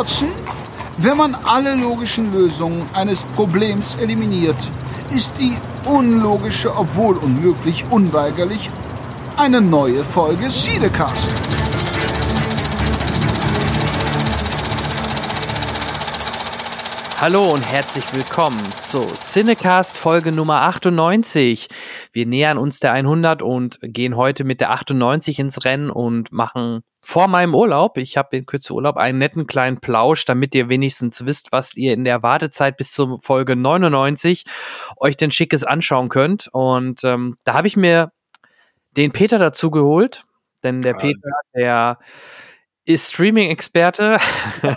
Watson, wenn man alle logischen Lösungen eines Problems eliminiert, ist die unlogische, obwohl unmöglich, unweigerlich eine neue Folge Siedecast. Hallo und herzlich willkommen zu Cinecast Folge Nummer 98. Wir nähern uns der 100 und gehen heute mit der 98 ins Rennen und machen vor meinem Urlaub, ich habe in Kürze Urlaub, einen netten kleinen Plausch, damit ihr wenigstens wisst, was ihr in der Wartezeit bis zur Folge 99 euch denn Schickes anschauen könnt. Und ähm, da habe ich mir den Peter dazu geholt, denn der ja. Peter, der ist Streaming-Experte.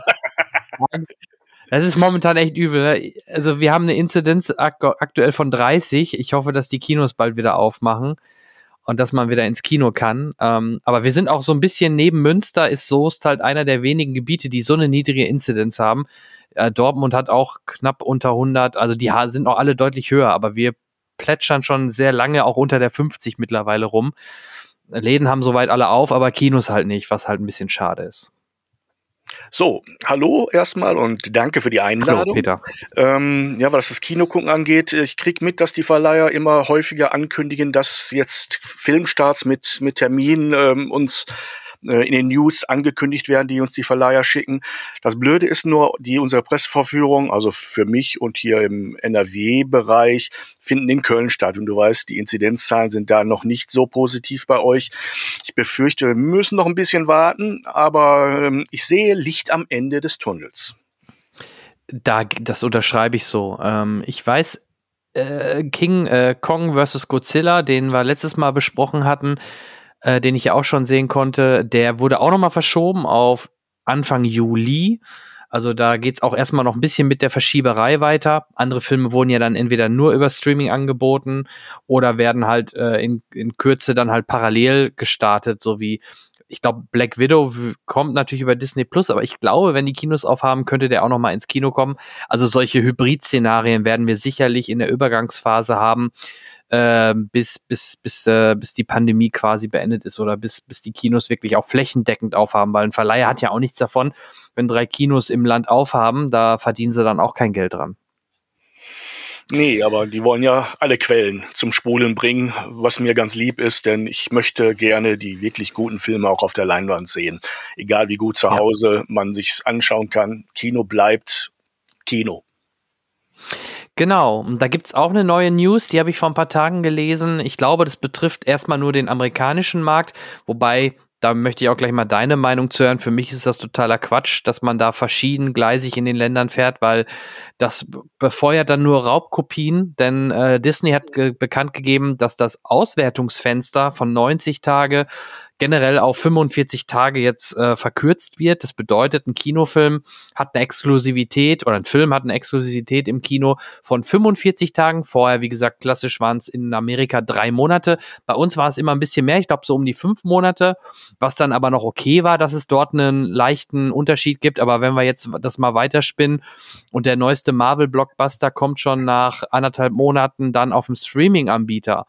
Das ist momentan echt übel. Ne? Also wir haben eine Inzidenz ak aktuell von 30. Ich hoffe, dass die Kinos bald wieder aufmachen und dass man wieder ins Kino kann. Ähm, aber wir sind auch so ein bisschen neben Münster ist Soest halt einer der wenigen Gebiete, die so eine niedrige Inzidenz haben. Äh, Dortmund hat auch knapp unter 100. Also die sind auch alle deutlich höher, aber wir plätschern schon sehr lange auch unter der 50 mittlerweile rum. Läden haben soweit alle auf, aber Kinos halt nicht, was halt ein bisschen schade ist. So, hallo erstmal und danke für die Einladung. Hallo, Peter. Ähm, ja, was das Kinogucken angeht, ich krieg mit, dass die Verleiher immer häufiger ankündigen, dass jetzt Filmstarts mit, mit Terminen ähm, uns äh, in den News angekündigt werden, die uns die Verleiher schicken. Das Blöde ist nur, die unsere Presseverführung, also für mich und hier im NRW-Bereich, finden in Köln statt. Und du weißt, die Inzidenzzahlen sind da noch nicht so positiv bei euch. Ich befürchte, wir müssen noch ein bisschen warten, aber ähm, ich sehe Licht am Ende des Tunnels. Da, das unterschreibe ich so. Ähm, ich weiß, äh, King äh, Kong vs. Godzilla, den wir letztes Mal besprochen hatten, äh, den ich ja auch schon sehen konnte, der wurde auch nochmal verschoben auf Anfang Juli. Also da geht's auch erstmal noch ein bisschen mit der Verschieberei weiter. Andere Filme wurden ja dann entweder nur über Streaming angeboten oder werden halt äh, in, in Kürze dann halt parallel gestartet, so wie ich glaube, Black Widow kommt natürlich über Disney Plus, aber ich glaube, wenn die Kinos aufhaben, könnte der auch noch mal ins Kino kommen. Also solche Hybrid-Szenarien werden wir sicherlich in der Übergangsphase haben äh, bis, bis, bis, äh, bis die Pandemie quasi beendet ist oder bis, bis die Kinos wirklich auch flächendeckend aufhaben, weil ein Verleiher hat ja auch nichts davon, wenn drei Kinos im Land aufhaben, da verdienen sie dann auch kein Geld dran. Nee, aber die wollen ja alle Quellen zum Spulen bringen, was mir ganz lieb ist, denn ich möchte gerne die wirklich guten Filme auch auf der Leinwand sehen. Egal wie gut zu Hause ja. man sich's anschauen kann, Kino bleibt Kino. Genau, und da gibt's auch eine neue News, die habe ich vor ein paar Tagen gelesen. Ich glaube, das betrifft erstmal nur den amerikanischen Markt, wobei da möchte ich auch gleich mal deine Meinung zu hören. Für mich ist das totaler Quatsch, dass man da verschiedengleisig in den Ländern fährt, weil das befeuert dann nur Raubkopien, denn äh, Disney hat ge bekannt gegeben, dass das Auswertungsfenster von 90 Tage generell auf 45 Tage jetzt äh, verkürzt wird. Das bedeutet, ein Kinofilm hat eine Exklusivität oder ein Film hat eine Exklusivität im Kino von 45 Tagen. Vorher, wie gesagt, klassisch waren es in Amerika drei Monate. Bei uns war es immer ein bisschen mehr, ich glaube so um die fünf Monate, was dann aber noch okay war, dass es dort einen leichten Unterschied gibt. Aber wenn wir jetzt das mal weiterspinnen und der neueste Marvel-Blockbuster kommt schon nach anderthalb Monaten dann auf dem Streaming-Anbieter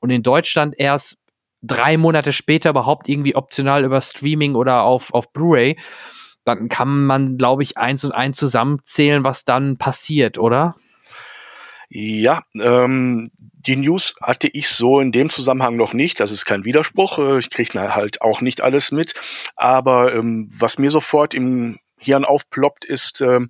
und in Deutschland erst drei Monate später überhaupt irgendwie optional über Streaming oder auf, auf Blu-ray, dann kann man, glaube ich, eins und eins zusammenzählen, was dann passiert, oder? Ja, ähm, die News hatte ich so in dem Zusammenhang noch nicht. Das ist kein Widerspruch. Äh, ich kriege halt auch nicht alles mit. Aber ähm, was mir sofort im Hirn aufploppt, ist ähm,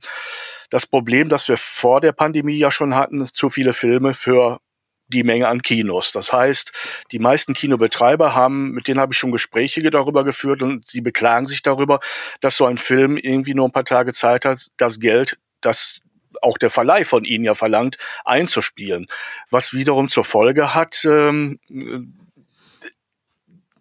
das Problem, das wir vor der Pandemie ja schon hatten, zu viele Filme für die Menge an Kinos. Das heißt, die meisten Kinobetreiber haben, mit denen habe ich schon Gespräche darüber geführt und sie beklagen sich darüber, dass so ein Film irgendwie nur ein paar Tage Zeit hat, das Geld, das auch der Verleih von ihnen ja verlangt, einzuspielen. Was wiederum zur Folge hat, ähm,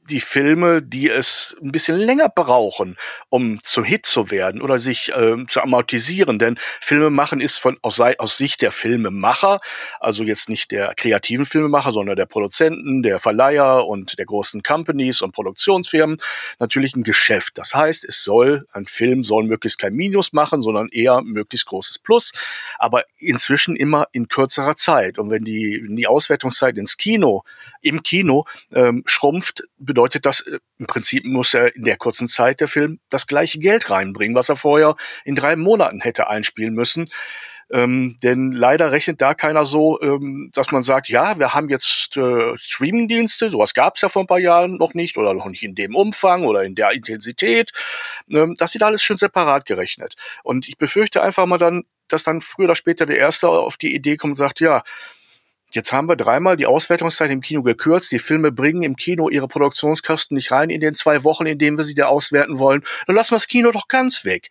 die Filme, die es ein bisschen länger brauchen, um zum Hit zu werden oder sich ähm, zu amortisieren. Denn Filme machen ist von aus, aus Sicht der Filmemacher, also jetzt nicht der kreativen Filmemacher, sondern der Produzenten, der Verleiher und der großen Companies und Produktionsfirmen natürlich ein Geschäft. Das heißt, es soll, ein Film soll möglichst kein Minus machen, sondern eher möglichst großes Plus, aber inzwischen immer in kürzerer Zeit. Und wenn die, wenn die Auswertungszeit ins Kino, im Kino ähm, schrumpft, bedeutet das, äh, im Prinzip muss er in der kurzen Zeit der Film das gleiche Geld reinbringen, was er vorher in drei Monaten hätte einspielen müssen. Ähm, denn leider rechnet da keiner so, ähm, dass man sagt, ja, wir haben jetzt äh, Streamingdienste, sowas gab es ja vor ein paar Jahren noch nicht oder noch nicht in dem Umfang oder in der Intensität. Ähm, das wird alles schön separat gerechnet. Und ich befürchte einfach mal dann, dass dann früher oder später der Erste auf die Idee kommt und sagt, ja, Jetzt haben wir dreimal die Auswertungszeit im Kino gekürzt. Die Filme bringen im Kino ihre Produktionskosten nicht rein in den zwei Wochen, in denen wir sie da auswerten wollen. Dann lassen wir das Kino doch ganz weg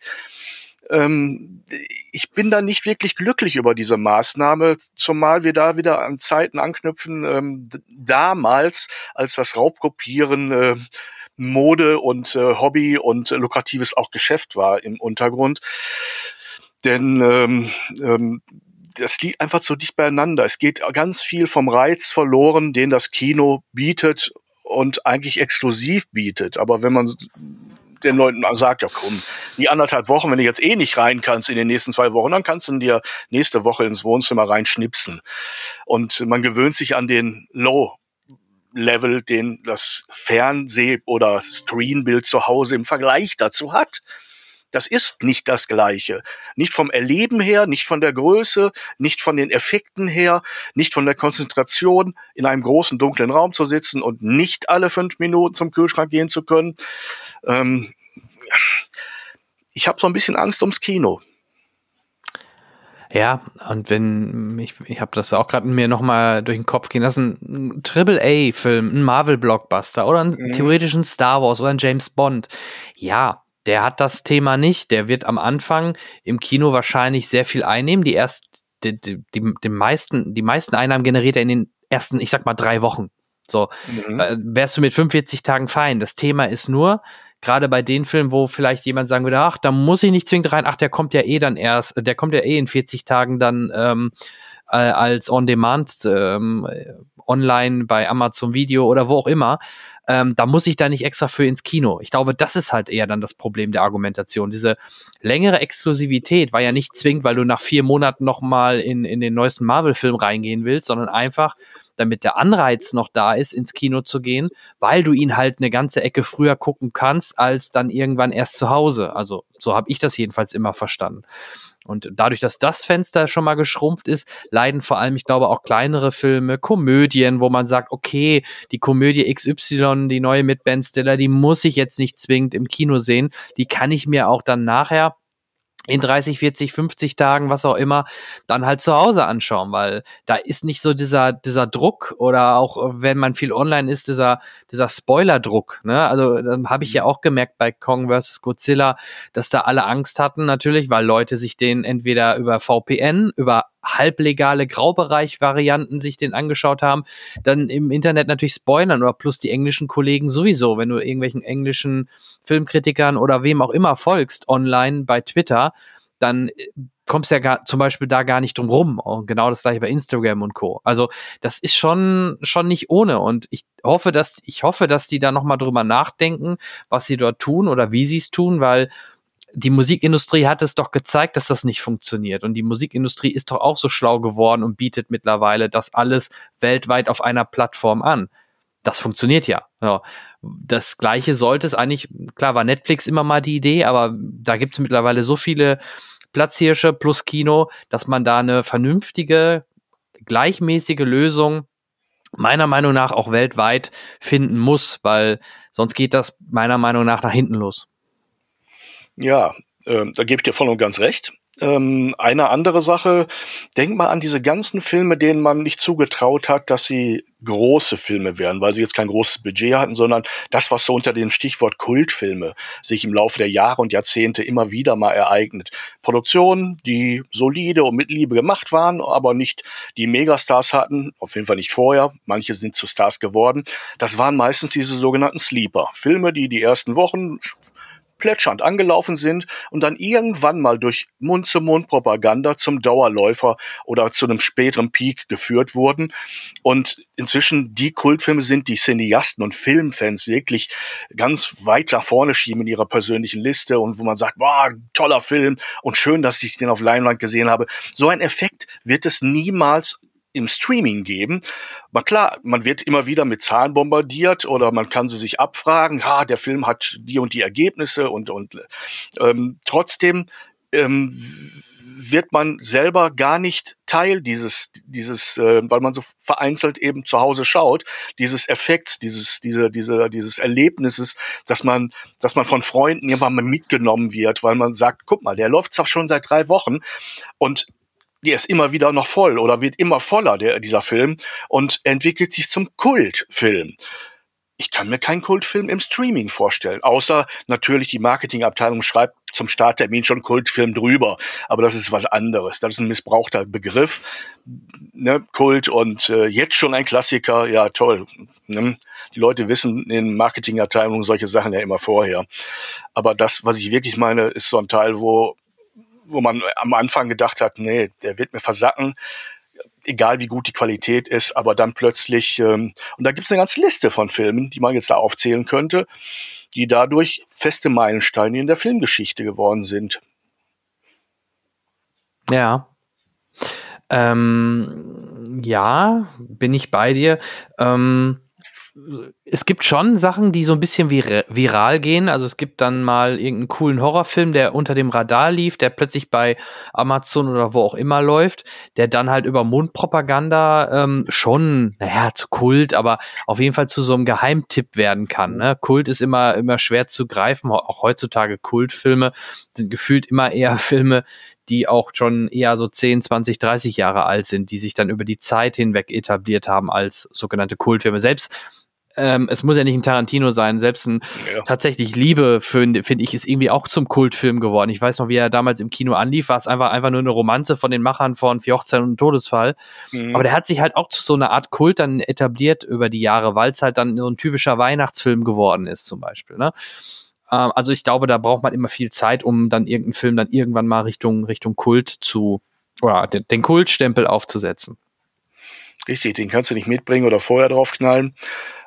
ähm, ich bin da nicht wirklich glücklich über diese Maßnahme, zumal wir da wieder an Zeiten anknüpfen, ähm, damals, als das Raubkopieren äh, Mode und äh, Hobby und äh, lukratives auch Geschäft war im Untergrund. Denn ähm, ähm, das liegt einfach zu dicht beieinander. Es geht ganz viel vom Reiz verloren, den das Kino bietet und eigentlich exklusiv bietet. Aber wenn man den Leuten sagt, ja komm, die anderthalb Wochen, wenn du jetzt eh nicht rein kannst in den nächsten zwei Wochen, dann kannst du dir nächste Woche ins Wohnzimmer reinschnipsen. Und man gewöhnt sich an den Low Level, den das Fernseh- oder Screenbild zu Hause im Vergleich dazu hat. Das ist nicht das Gleiche. Nicht vom Erleben her, nicht von der Größe, nicht von den Effekten her, nicht von der Konzentration, in einem großen dunklen Raum zu sitzen und nicht alle fünf Minuten zum Kühlschrank gehen zu können. Ähm, ich habe so ein bisschen Angst ums Kino. Ja, und wenn, ich, ich habe das auch gerade mir nochmal durch den Kopf gehen, das ist ein Triple-A-Film, ein Marvel-Blockbuster oder ein mhm. theoretischen Star Wars oder ein James Bond. Ja, der hat das Thema nicht. Der wird am Anfang im Kino wahrscheinlich sehr viel einnehmen. Die erst, die, die, die, die meisten, die meisten Einnahmen generiert er in den ersten, ich sag mal, drei Wochen. So, mhm. äh, wärst du mit 45 Tagen fein. Das Thema ist nur, gerade bei den Filmen, wo vielleicht jemand sagen würde, ach, da muss ich nicht zwingend rein, ach, der kommt ja eh dann erst, der kommt ja eh in 40 Tagen dann ähm, äh, als On-Demand ähm, online bei Amazon Video oder wo auch immer ähm, da muss ich da nicht extra für ins Kino. Ich glaube, das ist halt eher dann das Problem der Argumentation. Diese längere Exklusivität war ja nicht zwingend, weil du nach vier Monaten nochmal in, in den neuesten Marvel-Film reingehen willst, sondern einfach, damit der Anreiz noch da ist, ins Kino zu gehen, weil du ihn halt eine ganze Ecke früher gucken kannst, als dann irgendwann erst zu Hause. Also so habe ich das jedenfalls immer verstanden. Und dadurch, dass das Fenster schon mal geschrumpft ist, leiden vor allem, ich glaube, auch kleinere Filme, Komödien, wo man sagt, okay, die Komödie XY, die neue mit Ben Stiller, die muss ich jetzt nicht zwingend im Kino sehen. Die kann ich mir auch dann nachher in 30, 40, 50 Tagen, was auch immer, dann halt zu Hause anschauen, weil da ist nicht so dieser, dieser Druck oder auch wenn man viel online ist, dieser, dieser Spoiler-Druck. Ne? Also das habe ich ja mhm. auch gemerkt bei Kong vs. Godzilla, dass da alle Angst hatten natürlich, weil Leute sich den entweder über VPN, über halblegale Graubereich-Varianten sich den angeschaut haben, dann im Internet natürlich spoilern oder plus die englischen Kollegen sowieso, wenn du irgendwelchen englischen Filmkritikern oder wem auch immer folgst online bei Twitter, dann äh, kommst ja gar, zum Beispiel da gar nicht drum rum. Und genau das gleiche bei Instagram und Co. Also das ist schon, schon nicht ohne. Und ich hoffe, dass, ich hoffe, dass die da nochmal drüber nachdenken, was sie dort tun oder wie sie es tun, weil die Musikindustrie hat es doch gezeigt, dass das nicht funktioniert. Und die Musikindustrie ist doch auch so schlau geworden und bietet mittlerweile das alles weltweit auf einer Plattform an. Das funktioniert ja. ja. Das gleiche sollte es eigentlich, klar war Netflix immer mal die Idee, aber da gibt es mittlerweile so viele Platzhirsche plus Kino, dass man da eine vernünftige, gleichmäßige Lösung meiner Meinung nach auch weltweit finden muss, weil sonst geht das meiner Meinung nach nach hinten los. Ja, äh, da gebe ich dir voll und ganz recht. Ähm, eine andere Sache, denk mal an diese ganzen Filme, denen man nicht zugetraut hat, dass sie große Filme wären, weil sie jetzt kein großes Budget hatten, sondern das, was so unter dem Stichwort Kultfilme sich im Laufe der Jahre und Jahrzehnte immer wieder mal ereignet. Produktionen, die solide und mit Liebe gemacht waren, aber nicht die Megastars hatten, auf jeden Fall nicht vorher, manche sind zu Stars geworden. Das waren meistens diese sogenannten Sleeper. Filme, die die ersten Wochen plätschernd angelaufen sind und dann irgendwann mal durch Mund-zu-Mund-Propaganda zum Dauerläufer oder zu einem späteren Peak geführt wurden. Und inzwischen die Kultfilme sind, die Cineasten und Filmfans wirklich ganz weit nach vorne schieben in ihrer persönlichen Liste und wo man sagt, boah, toller Film und schön, dass ich den auf Leinwand gesehen habe. So ein Effekt wird es niemals im Streaming geben. Mal klar, man wird immer wieder mit Zahlen bombardiert oder man kann sie sich abfragen, ja, der Film hat die und die Ergebnisse und, und ähm, trotzdem ähm, wird man selber gar nicht Teil dieses, dieses, äh, weil man so vereinzelt eben zu Hause schaut, dieses Effekts, dieses, diese, diese, dieses Erlebnisses, dass man, dass man von Freunden irgendwann mal mitgenommen wird, weil man sagt, guck mal, der läuft doch schon seit drei Wochen und der ist immer wieder noch voll oder wird immer voller, der, dieser Film, und entwickelt sich zum Kultfilm ich kann mir keinen Kultfilm im Streaming vorstellen, außer natürlich die Marketingabteilung schreibt zum Starttermin schon Kultfilm drüber, aber das ist was anderes. Das ist ein missbrauchter Begriff, ne? Kult und äh, jetzt schon ein Klassiker, ja toll. Ne? Die Leute wissen in Marketingabteilungen solche Sachen ja immer vorher. Aber das, was ich wirklich meine, ist so ein Teil, wo wo man am Anfang gedacht hat, nee, der wird mir versacken egal wie gut die Qualität ist, aber dann plötzlich, ähm, und da gibt es eine ganze Liste von Filmen, die man jetzt da aufzählen könnte, die dadurch feste Meilensteine in der Filmgeschichte geworden sind. Ja. Ähm, ja, bin ich bei dir. Ähm, es gibt schon Sachen, die so ein bisschen vir viral gehen. Also es gibt dann mal irgendeinen coolen Horrorfilm, der unter dem Radar lief, der plötzlich bei Amazon oder wo auch immer läuft, der dann halt über Mundpropaganda ähm, schon, naja, zu Kult, aber auf jeden Fall zu so einem Geheimtipp werden kann. Ne? Kult ist immer, immer schwer zu greifen. Auch heutzutage Kultfilme sind gefühlt immer eher Filme, die auch schon eher so 10, 20, 30 Jahre alt sind, die sich dann über die Zeit hinweg etabliert haben als sogenannte Kultfilme. Selbst ähm, es muss ja nicht ein Tarantino sein, selbst ein ja. tatsächlich Liebe, finde find ich, ist irgendwie auch zum Kultfilm geworden. Ich weiß noch, wie er damals im Kino anlief, war es einfach, einfach nur eine Romanze von den Machern von Vier Hochzeiten und Todesfall. Mhm. Aber der hat sich halt auch zu so einer Art Kult dann etabliert über die Jahre, weil es halt dann so ein typischer Weihnachtsfilm geworden ist, zum Beispiel. Ne? Ähm, also ich glaube, da braucht man immer viel Zeit, um dann irgendeinen Film dann irgendwann mal Richtung, Richtung Kult zu, oder den Kultstempel aufzusetzen. Richtig, den kannst du nicht mitbringen oder vorher draufknallen.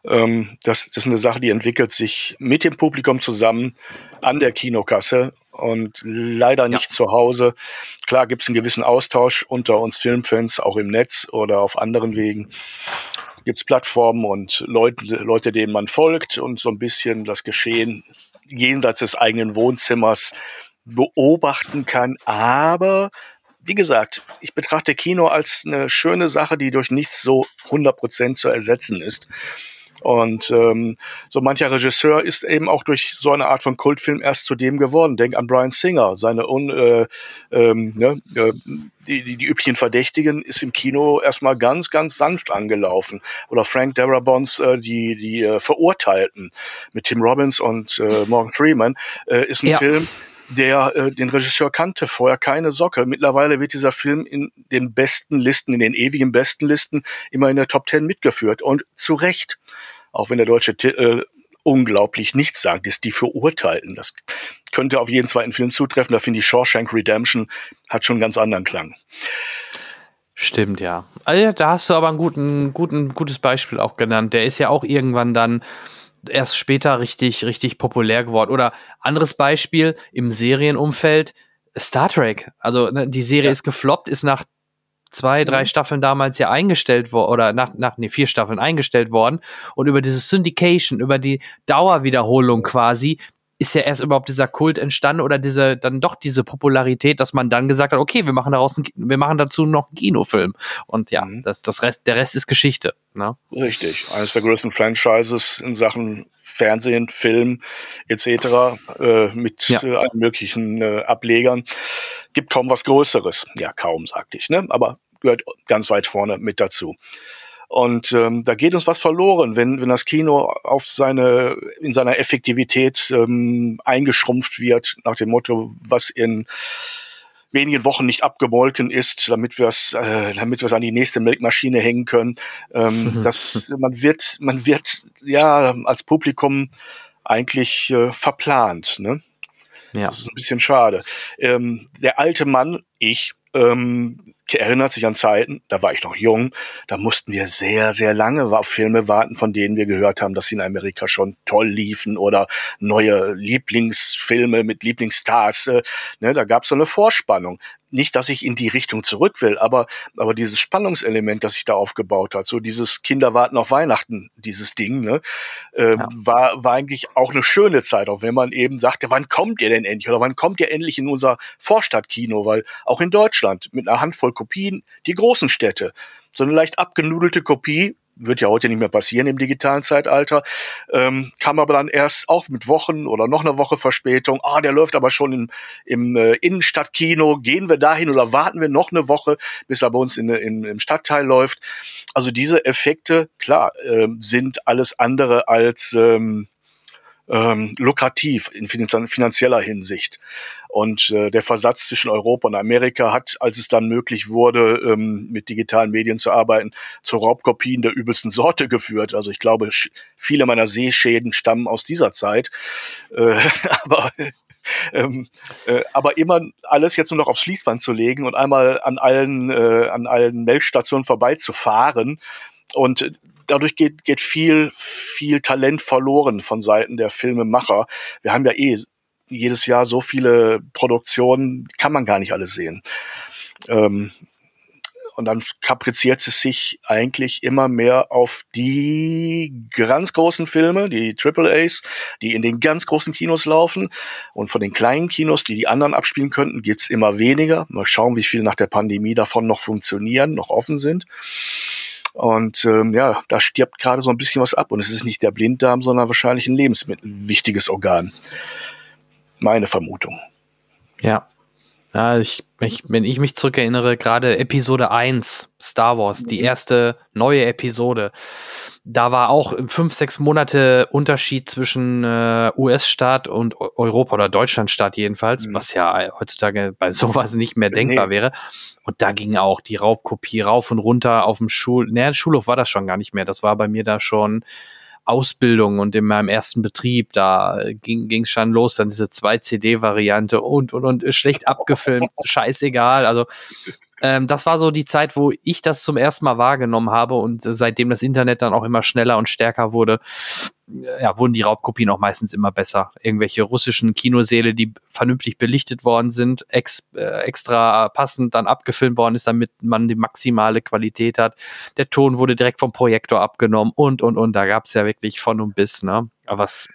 Ähm, das, das ist eine Sache, die entwickelt sich mit dem Publikum zusammen an der Kinokasse und leider nicht ja. zu Hause. Klar gibt es einen gewissen Austausch unter uns Filmfans, auch im Netz oder auf anderen Wegen. Gibt es Plattformen und Leute, Leute, denen man folgt und so ein bisschen das Geschehen jenseits des eigenen Wohnzimmers beobachten kann. Aber wie gesagt, ich betrachte Kino als eine schöne Sache, die durch nichts so 100% zu ersetzen ist. Und ähm, so mancher Regisseur ist eben auch durch so eine Art von Kultfilm erst zu dem geworden. Denk an Brian Singer, seine un, äh, ähm, ne, äh, die, die, die üblichen Verdächtigen ist im Kino erstmal ganz, ganz sanft angelaufen. Oder Frank Darabonts äh, die, die äh, Verurteilten mit Tim Robbins und äh, Morgan Freeman äh, ist ein ja. Film, der äh, den Regisseur kannte vorher keine Socke. Mittlerweile wird dieser Film in den besten Listen, in den ewigen besten Listen immer in der Top Ten mitgeführt und zu Recht. Auch wenn der deutsche äh, unglaublich nichts sagt, ist die Verurteilten. Das könnte auf jeden zweiten Film zutreffen. Da finde ich Shawshank Redemption hat schon einen ganz anderen Klang. Stimmt, ja. Also, da hast du aber ein guten, guten, gutes Beispiel auch genannt. Der ist ja auch irgendwann dann erst später richtig, richtig populär geworden. Oder anderes Beispiel im Serienumfeld, Star Trek. Also ne, die Serie ja. ist gefloppt, ist nach zwei, drei mhm. Staffeln damals ja eingestellt worden, oder nach, nach, nee, vier Staffeln eingestellt worden. Und über dieses Syndication, über die Dauerwiederholung quasi, ist ja erst überhaupt dieser Kult entstanden oder diese, dann doch diese Popularität, dass man dann gesagt hat, okay, wir machen daraus, ein, wir machen dazu noch einen Kinofilm. Und ja, mhm. das, das Rest, der Rest ist Geschichte. Ne? Richtig. Eines der größten Franchises in Sachen Fernsehen, Film etc. Äh, mit ja. äh, allen möglichen äh, Ablegern. Gibt kaum was Größeres. Ja, kaum, sagte ich, ne? Aber gehört ganz weit vorne mit dazu. Und ähm, da geht uns was verloren, wenn, wenn das Kino auf seine, in seiner Effektivität ähm, eingeschrumpft wird, nach dem Motto, was in wenigen Wochen nicht abgemolken ist, damit wir es, äh, damit wir es an die nächste Melkmaschine hängen können. Ähm, mhm. das, man wird, man wird ja als Publikum eigentlich äh, verplant. Ne? Ja. Das ist ein bisschen schade. Ähm, der alte Mann, ich, ähm, erinnert sich an Zeiten, da war ich noch jung, da mussten wir sehr, sehr lange auf Filme warten, von denen wir gehört haben, dass sie in Amerika schon toll liefen oder neue Lieblingsfilme mit Lieblingsstars. Äh, ne, da gab es so eine Vorspannung nicht, dass ich in die Richtung zurück will, aber, aber dieses Spannungselement, das sich da aufgebaut hat, so dieses Kinder warten auf Weihnachten, dieses Ding, ne, äh, ja. war, war eigentlich auch eine schöne Zeit, auch wenn man eben sagte, wann kommt ihr denn endlich oder wann kommt ihr endlich in unser Vorstadtkino, weil auch in Deutschland mit einer Handvoll Kopien die großen Städte, so eine leicht abgenudelte Kopie wird ja heute nicht mehr passieren im digitalen Zeitalter, ähm, kam aber dann erst auf mit Wochen oder noch eine Woche Verspätung. Ah, der läuft aber schon im, im äh, Innenstadtkino. Gehen wir dahin oder warten wir noch eine Woche, bis er bei uns in, in, im Stadtteil läuft? Also diese Effekte, klar, äh, sind alles andere als ähm, ähm, lukrativ in finanzieller Hinsicht. Und äh, der Versatz zwischen Europa und Amerika hat, als es dann möglich wurde, ähm, mit digitalen Medien zu arbeiten, zu Raubkopien der übelsten Sorte geführt. Also ich glaube, viele meiner Sehschäden stammen aus dieser Zeit. Äh, aber ähm, äh, aber immer alles jetzt nur noch aufs Fließband zu legen und einmal an allen äh, an allen Melkstationen vorbeizufahren und dadurch geht, geht viel, viel Talent verloren von Seiten der Filmemacher. Wir haben ja eh jedes Jahr so viele Produktionen, kann man gar nicht alles sehen. Ähm, und dann kapriziert es sich eigentlich immer mehr auf die ganz großen Filme, die Triple A's, die in den ganz großen Kinos laufen. Und von den kleinen Kinos, die die anderen abspielen könnten, gibt's immer weniger. Mal schauen, wie viel nach der Pandemie davon noch funktionieren, noch offen sind. Und ähm, ja, da stirbt gerade so ein bisschen was ab. Und es ist nicht der Blinddarm, sondern wahrscheinlich ein lebensmittelwichtiges Organ. Meine Vermutung. Ja. Ja, ich, ich, wenn ich mich zurückerinnere, gerade Episode 1, Star Wars, die mhm. erste neue Episode, da war auch fünf, sechs Monate Unterschied zwischen äh, US-Staat und Europa oder Deutschland-Staat jedenfalls, mhm. was ja heutzutage bei sowas nicht mehr denkbar nee. wäre. Und da ging auch die Raubkopie rauf und runter auf dem Schul, naja, Schulhof war das schon gar nicht mehr. Das war bei mir da schon Ausbildung und in meinem ersten Betrieb, da ging es schon los, dann diese 2-CD-Variante und, und, und schlecht abgefilmt, scheißegal. Also ähm, das war so die Zeit, wo ich das zum ersten Mal wahrgenommen habe und seitdem das Internet dann auch immer schneller und stärker wurde, ja, wurden die Raubkopien auch meistens immer besser. Irgendwelche russischen Kinosäle, die vernünftig belichtet worden sind, ex, äh, extra passend dann abgefilmt worden ist, damit man die maximale Qualität hat. Der Ton wurde direkt vom Projektor abgenommen und, und, und. Da gab es ja wirklich von und bis, ne? Aber was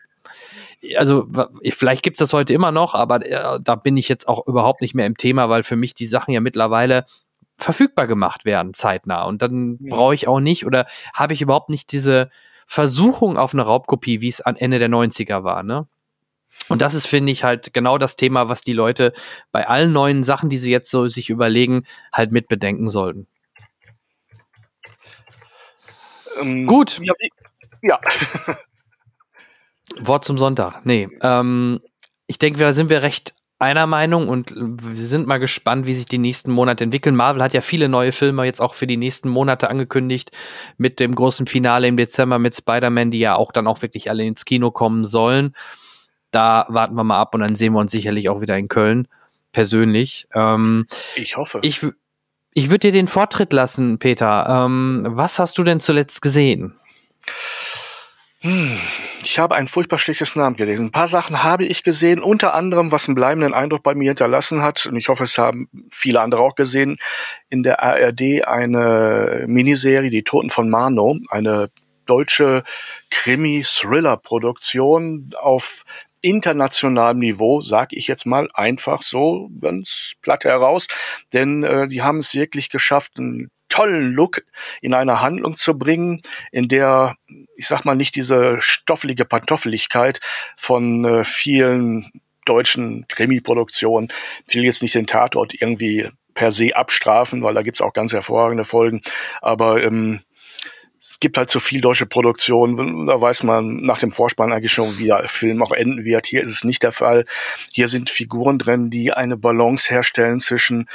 also vielleicht gibt es das heute immer noch, aber äh, da bin ich jetzt auch überhaupt nicht mehr im Thema, weil für mich die Sachen ja mittlerweile verfügbar gemacht werden, zeitnah. Und dann ja. brauche ich auch nicht oder habe ich überhaupt nicht diese Versuchung auf eine Raubkopie, wie es an Ende der 90er war, ne? Und das ist, finde ich, halt genau das Thema, was die Leute bei allen neuen Sachen, die sie jetzt so sich überlegen, halt mitbedenken sollten. Ähm, Gut. Ja. ja. Wort zum Sonntag. Nee, ähm, ich denke, da sind wir recht einer Meinung und wir sind mal gespannt, wie sich die nächsten Monate entwickeln. Marvel hat ja viele neue Filme jetzt auch für die nächsten Monate angekündigt, mit dem großen Finale im Dezember mit Spider-Man, die ja auch dann auch wirklich alle ins Kino kommen sollen. Da warten wir mal ab und dann sehen wir uns sicherlich auch wieder in Köln, persönlich. Ähm, ich hoffe. Ich, ich würde dir den Vortritt lassen, Peter. Ähm, was hast du denn zuletzt gesehen? Hm, ich habe ein furchtbar schlechtes Namen gelesen. Ein paar Sachen habe ich gesehen, unter anderem, was einen bleibenden Eindruck bei mir hinterlassen hat. Und ich hoffe, es haben viele andere auch gesehen. In der ARD eine Miniserie, Die Toten von Mano, eine deutsche Krimi-Thriller-Produktion auf internationalem Niveau, sag ich jetzt mal einfach so ganz platt heraus, denn äh, die haben es wirklich geschafft, einen tollen Look in eine Handlung zu bringen, in der, ich sag mal, nicht diese stoffelige Pantoffeligkeit von äh, vielen deutschen Krimi-Produktionen, ich will jetzt nicht den Tatort irgendwie per se abstrafen, weil da gibt's auch ganz hervorragende Folgen, aber ähm, es gibt halt so viel deutsche Produktion, da weiß man nach dem Vorspann eigentlich schon, wie der Film auch enden wird. Hier ist es nicht der Fall. Hier sind Figuren drin, die eine Balance herstellen zwischen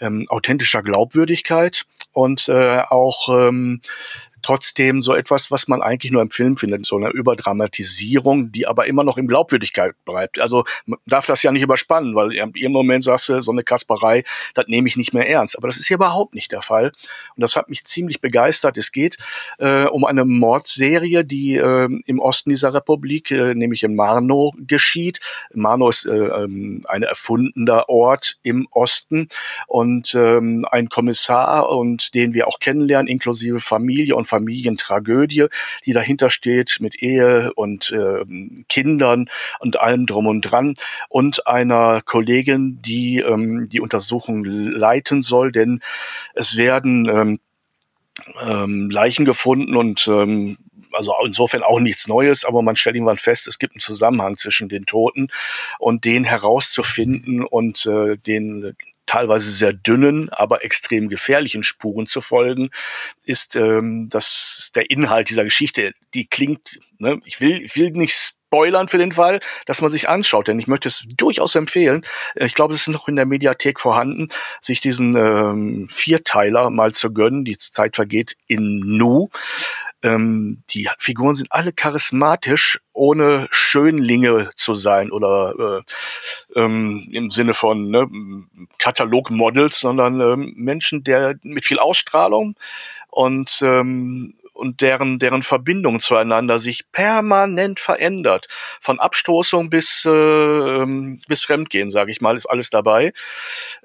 ähm, authentischer Glaubwürdigkeit und äh, auch ähm, trotzdem so etwas, was man eigentlich nur im Film findet, so eine Überdramatisierung, die aber immer noch in Glaubwürdigkeit bleibt. Also man darf das ja nicht überspannen, weil im Moment sagst du, so eine Kasperei, das nehme ich nicht mehr ernst. Aber das ist hier überhaupt nicht der Fall. Und das hat mich ziemlich begeistert. Es geht äh, um eine Mordserie, die äh, im Osten dieser Republik, äh, nämlich in Marno, geschieht. Marno ist äh, ähm, ein erfundener Ort im Osten und ähm, ein Kommissar und den wir auch kennenlernen, inklusive Familie und Familientragödie, die dahinter steht mit Ehe und äh, Kindern und allem drum und dran und einer Kollegin, die ähm, die Untersuchung leiten soll, denn es werden ähm, ähm, Leichen gefunden und ähm, also insofern auch nichts Neues, aber man stellt irgendwann fest, es gibt einen Zusammenhang zwischen den Toten und den herauszufinden und äh, den teilweise sehr dünnen, aber extrem gefährlichen Spuren zu folgen, ist ähm, das der Inhalt dieser Geschichte. Die klingt, ne, ich will, ich will nicht spoilern für den Fall, dass man sich anschaut, denn ich möchte es durchaus empfehlen. Ich glaube, es ist noch in der Mediathek vorhanden, sich diesen ähm, Vierteiler mal zu gönnen. Die Zeit vergeht in Nu. Ähm, die Figuren sind alle charismatisch, ohne Schönlinge zu sein oder äh, ähm, im Sinne von ne, Katalogmodels, sondern ähm, Menschen, der mit viel Ausstrahlung und ähm, und deren, deren Verbindung zueinander sich permanent verändert. Von Abstoßung bis, äh, ähm, bis Fremdgehen, sage ich mal, ist alles dabei.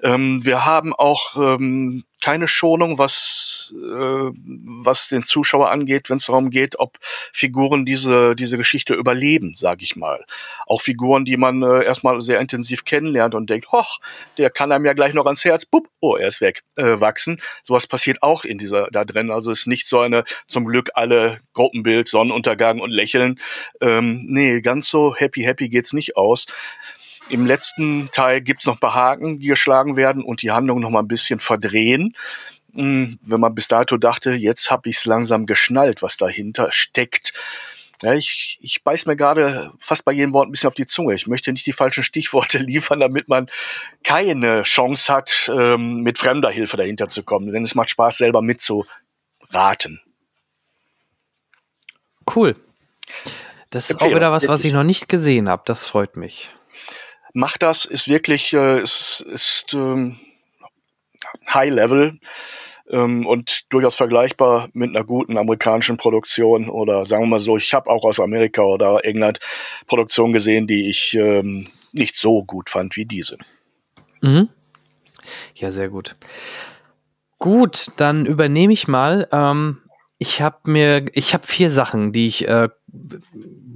Ähm, wir haben auch ähm, keine Schonung, was, äh, was den Zuschauer angeht, wenn es darum geht, ob Figuren diese, diese Geschichte überleben, sage ich mal. Auch Figuren, die man äh, erstmal sehr intensiv kennenlernt und denkt, hoch, der kann einem ja gleich noch ans Herz, bupp, oh, er ist weg, äh, wachsen. Sowas passiert auch in dieser da drin. Also ist nicht so eine, zum Glück alle Gruppenbild, Sonnenuntergang und Lächeln. Ähm, nee, ganz so happy, happy geht's nicht aus. Im letzten Teil gibt's noch Behaken, die geschlagen werden und die Handlung noch mal ein bisschen verdrehen. Hm, wenn man bis dato dachte, jetzt habe ich's langsam geschnallt, was dahinter steckt. Ja, ich, ich beiß mir gerade fast bei jedem Wort ein bisschen auf die Zunge. Ich möchte nicht die falschen Stichworte liefern, damit man keine Chance hat, ähm, mit fremder Hilfe dahinter zu kommen. Denn es macht Spaß, selber mitzuraten. Cool. Das ist auch wieder was, was ich noch nicht gesehen habe. Das freut mich macht das, ist wirklich, äh, ist, ist ähm, High Level ähm, und durchaus vergleichbar mit einer guten amerikanischen Produktion oder sagen wir mal so, ich habe auch aus Amerika oder England Produktionen gesehen, die ich ähm, nicht so gut fand wie diese. Mhm. Ja, sehr gut. Gut, dann übernehme ich mal. Ähm, ich habe mir, ich habe vier Sachen, die ich äh,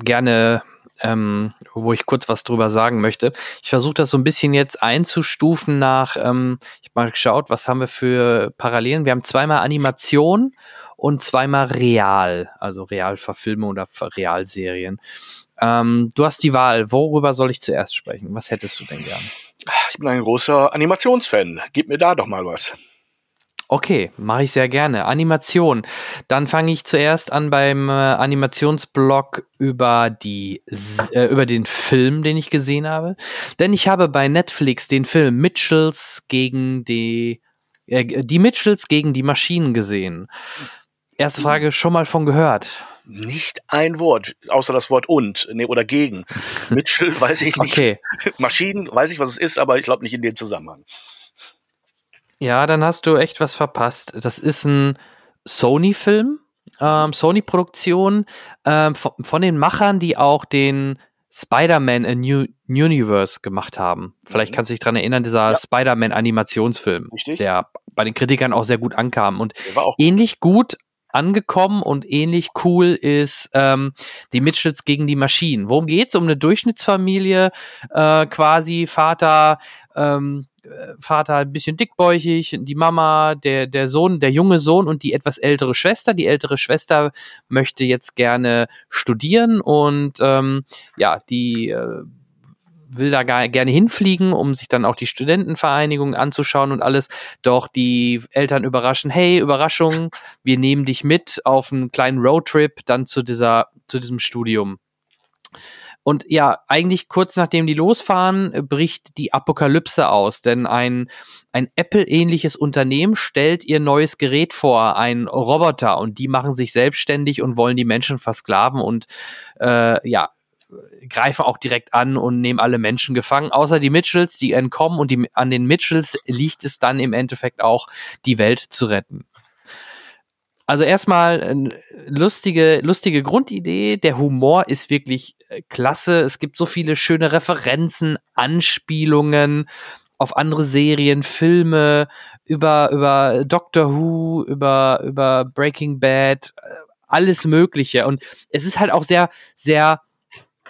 gerne ähm, wo ich kurz was drüber sagen möchte. Ich versuche das so ein bisschen jetzt einzustufen nach, ähm, ich habe mal geschaut, was haben wir für Parallelen. Wir haben zweimal Animation und zweimal Real, also Realverfilme oder Realserien. Ähm, du hast die Wahl. Worüber soll ich zuerst sprechen? Was hättest du denn gern? Ich bin ein großer Animationsfan. Gib mir da doch mal was. Okay, mache ich sehr gerne. Animation. Dann fange ich zuerst an beim äh, Animationsblog über die äh, über den Film, den ich gesehen habe, denn ich habe bei Netflix den Film Mitchells gegen die äh, die Mitchells gegen die Maschinen gesehen. Erste Frage, schon mal von gehört? Nicht ein Wort, außer das Wort und nee, oder gegen. Mitchell weiß ich nicht. Okay. Maschinen weiß ich, was es ist, aber ich glaube nicht in dem Zusammenhang. Ja, dann hast du echt was verpasst. Das ist ein Sony-Film, ähm, Sony-Produktion ähm, von, von, den Machern, die auch den Spider-Man A New Universe gemacht haben. Vielleicht mhm. kannst du dich daran erinnern, dieser ja. Spider-Man-Animationsfilm, der bei den Kritikern auch sehr gut ankam. Und ähnlich gut angekommen und ähnlich cool ist ähm, die Mitchells gegen die Maschinen. Worum geht's? Um eine Durchschnittsfamilie, äh, quasi Vater, ähm, Vater ein bisschen dickbäuchig, die Mama, der, der Sohn, der junge Sohn und die etwas ältere Schwester. Die ältere Schwester möchte jetzt gerne studieren und ähm, ja, die äh, will da gar, gerne hinfliegen, um sich dann auch die Studentenvereinigung anzuschauen und alles. Doch die Eltern überraschen, hey, Überraschung, wir nehmen dich mit auf einen kleinen Roadtrip dann zu dieser, zu diesem Studium. Und ja, eigentlich kurz nachdem die losfahren, bricht die Apokalypse aus, denn ein, ein Apple-ähnliches Unternehmen stellt ihr neues Gerät vor, ein Roboter, und die machen sich selbstständig und wollen die Menschen versklaven und äh, ja, greifen auch direkt an und nehmen alle Menschen gefangen, außer die Mitchells, die entkommen. Und die, an den Mitchells liegt es dann im Endeffekt auch, die Welt zu retten. Also erstmal eine lustige, lustige Grundidee. Der Humor ist wirklich äh, klasse. Es gibt so viele schöne Referenzen, Anspielungen auf andere Serien, Filme, über, über Doctor Who, über, über Breaking Bad, äh, alles Mögliche. Und es ist halt auch sehr, sehr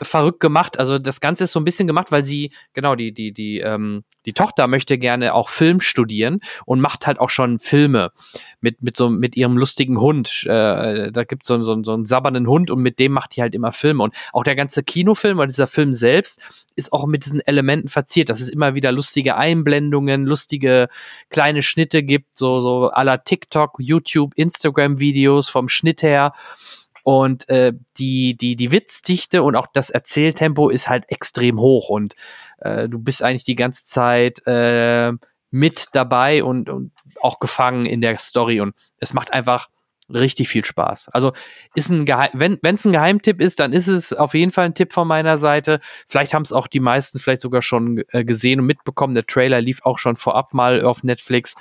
verrückt gemacht. Also das Ganze ist so ein bisschen gemacht, weil sie, genau, die, die, die, ähm, die Tochter möchte gerne auch Film studieren und macht halt auch schon Filme mit, mit so, mit ihrem lustigen Hund. Äh, da gibt so, so, so einen sabbernden Hund und mit dem macht die halt immer Filme. Und auch der ganze Kinofilm oder dieser Film selbst ist auch mit diesen Elementen verziert, dass es immer wieder lustige Einblendungen, lustige kleine Schnitte gibt, so, so aller TikTok, YouTube, Instagram-Videos vom Schnitt her. Und äh, die, die, die Witzdichte und auch das Erzähltempo ist halt extrem hoch und äh, du bist eigentlich die ganze Zeit äh, mit dabei und, und auch gefangen in der Story und es macht einfach richtig viel Spaß. Also ist ein Geheim wenn es ein Geheimtipp ist, dann ist es auf jeden Fall ein Tipp von meiner Seite. Vielleicht haben es auch die meisten vielleicht sogar schon äh, gesehen und mitbekommen. Der Trailer lief auch schon vorab mal auf Netflix.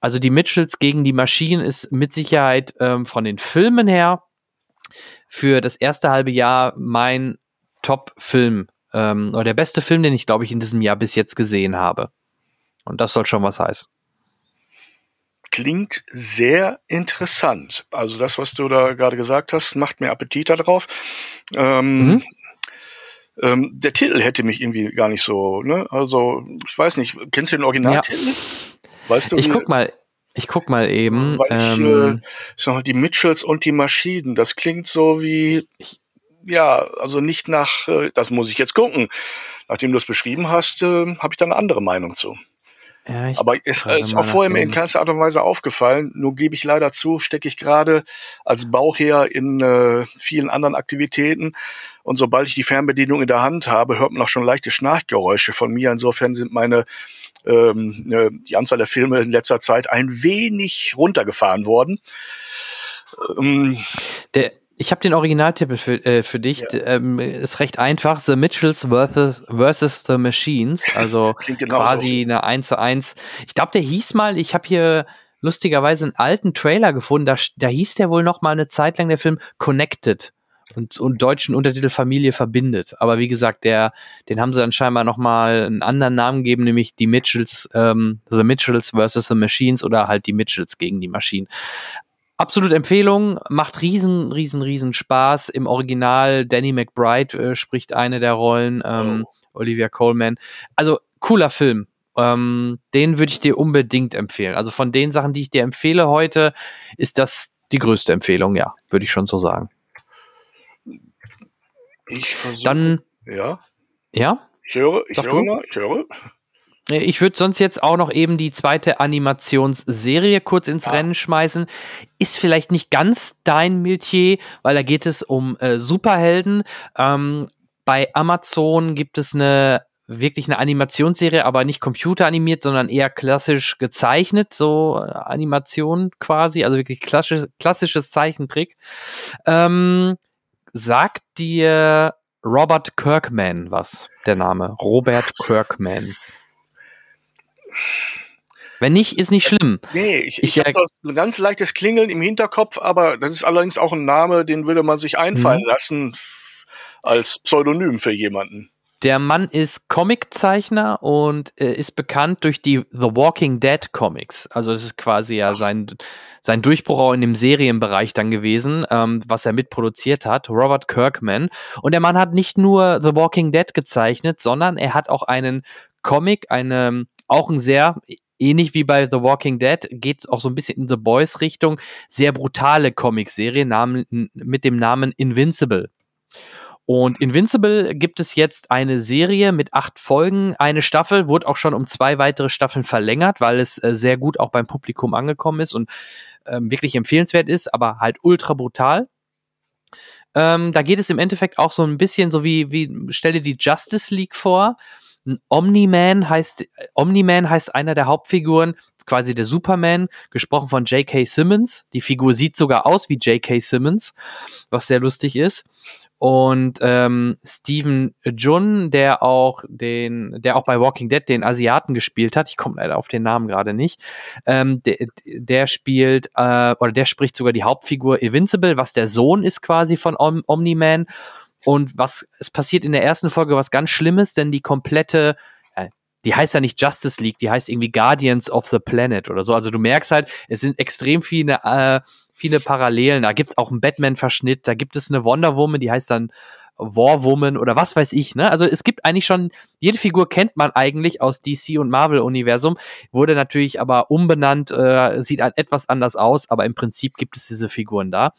Also die Mitchells gegen die Maschinen ist mit Sicherheit ähm, von den Filmen her für das erste halbe Jahr mein Top-Film ähm, oder der beste Film, den ich, glaube ich, in diesem Jahr bis jetzt gesehen habe. Und das soll schon was heißen. Klingt sehr interessant. Also das, was du da gerade gesagt hast, macht mir Appetit darauf. Ähm, mhm. ähm, der Titel hätte mich irgendwie gar nicht so, ne? Also, ich weiß nicht, kennst du den Originaltitel? Ja. Weißt du? Ich guck mal, ich guck mal eben. Weil ich, ähm, äh, die Mitchells und die Maschinen, das klingt so wie, ja, also nicht nach, äh, das muss ich jetzt gucken. Nachdem du es beschrieben hast, äh, habe ich da eine andere Meinung zu. Ja, Aber es ist auch vorher mir in keinster Art und Weise aufgefallen. Nur gebe ich leider zu, stecke ich gerade als Bauherr in äh, vielen anderen Aktivitäten. Und sobald ich die Fernbedienung in der Hand habe, hört man auch schon leichte Schnarchgeräusche von mir. Insofern sind meine ähm, äh, die Anzahl der Filme in letzter Zeit ein wenig runtergefahren worden. Ähm, der ich habe den Originaltipp für, äh, für dich. Ja. Ähm, ist recht einfach. The Mitchells versus, versus The Machines. Also quasi eine 1 zu 1. Ich glaube, der hieß mal, ich habe hier lustigerweise einen alten Trailer gefunden. Da, da hieß der wohl noch mal eine Zeit lang der Film Connected und, und deutschen Untertitel Familie verbindet. Aber wie gesagt, der, den haben sie dann scheinbar nochmal einen anderen Namen gegeben, nämlich die Mitchells, ähm, The Mitchells versus The Machines oder halt die Mitchells gegen die Maschinen. Absolut Empfehlung, macht riesen, riesen, riesen Spaß. Im Original Danny McBride äh, spricht eine der Rollen, ähm, oh. Olivia Coleman. Also cooler Film. Ähm, den würde ich dir unbedingt empfehlen. Also von den Sachen, die ich dir empfehle heute, ist das die größte Empfehlung, ja, würde ich schon so sagen. Ich versuche. Dann. Ja. Ja? Ich höre, ich Sag höre, mal, ich höre. Ich würde sonst jetzt auch noch eben die zweite Animationsserie kurz ins ah. Rennen schmeißen. Ist vielleicht nicht ganz dein Metier, weil da geht es um äh, Superhelden. Ähm, bei Amazon gibt es eine wirklich eine Animationsserie, aber nicht computeranimiert, sondern eher klassisch gezeichnet, so äh, Animation quasi, also wirklich klassisch, klassisches Zeichentrick. Ähm, sagt dir Robert Kirkman was, der Name? Robert Kirkman. Wenn nicht, ist nicht schlimm. Nee, ich, ich, ich habe so ein ganz leichtes Klingeln im Hinterkopf, aber das ist allerdings auch ein Name, den würde man sich einfallen mhm. lassen als Pseudonym für jemanden. Der Mann ist Comiczeichner und äh, ist bekannt durch die The Walking Dead Comics. Also das ist quasi ja sein, sein Durchbruch auch in dem Serienbereich dann gewesen, ähm, was er mitproduziert hat, Robert Kirkman. Und der Mann hat nicht nur The Walking Dead gezeichnet, sondern er hat auch einen Comic, eine, auch ein sehr ähnlich wie bei The Walking Dead, geht auch so ein bisschen in The Boys Richtung, sehr brutale Comicserie mit dem Namen Invincible. Und Invincible gibt es jetzt eine Serie mit acht Folgen. Eine Staffel wurde auch schon um zwei weitere Staffeln verlängert, weil es äh, sehr gut auch beim Publikum angekommen ist und ähm, wirklich empfehlenswert ist, aber halt ultra brutal. Ähm, da geht es im Endeffekt auch so ein bisschen so wie, wie stell dir die Justice League vor. Omni-Man heißt, Omni-Man heißt einer der Hauptfiguren, quasi der Superman, gesprochen von J.K. Simmons. Die Figur sieht sogar aus wie J.K. Simmons, was sehr lustig ist. Und ähm, Stephen Jun, der auch den, der auch bei Walking Dead den Asiaten gespielt hat, ich komme leider auf den Namen gerade nicht, ähm, der, der spielt äh, oder der spricht sogar die Hauptfigur Invincible, was der Sohn ist quasi von Om Omni-Man. Und was es passiert in der ersten Folge was ganz Schlimmes, denn die komplette äh, die heißt ja nicht Justice League, die heißt irgendwie Guardians of the Planet oder so. Also du merkst halt, es sind extrem viele äh, viele Parallelen. Da gibt's auch einen Batman-Verschnitt, da gibt es eine Wonder Woman, die heißt dann War Woman oder was weiß ich. Ne? Also es gibt eigentlich schon, jede Figur kennt man eigentlich aus DC und Marvel-Universum, wurde natürlich aber umbenannt, äh, sieht halt etwas anders aus, aber im Prinzip gibt es diese Figuren da.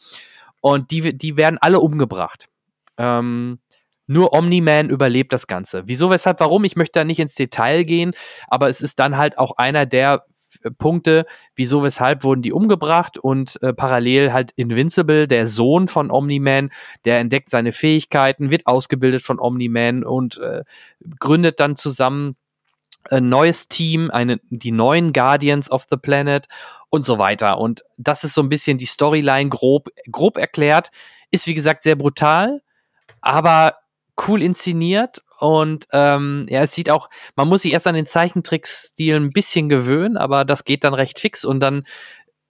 Und die, die werden alle umgebracht. Ähm, nur Omni-Man überlebt das Ganze. Wieso, weshalb, warum? Ich möchte da nicht ins Detail gehen, aber es ist dann halt auch einer der Punkte, wieso, weshalb wurden die umgebracht und äh, parallel halt Invincible, der Sohn von Omni-Man, der entdeckt seine Fähigkeiten, wird ausgebildet von Omni-Man und äh, gründet dann zusammen ein neues Team, eine, die neuen Guardians of the Planet und so weiter. Und das ist so ein bisschen die Storyline grob, grob erklärt. Ist wie gesagt sehr brutal, aber cool inszeniert und ähm, ja, es sieht auch, man muss sich erst an den Zeichentrickstil ein bisschen gewöhnen, aber das geht dann recht fix und dann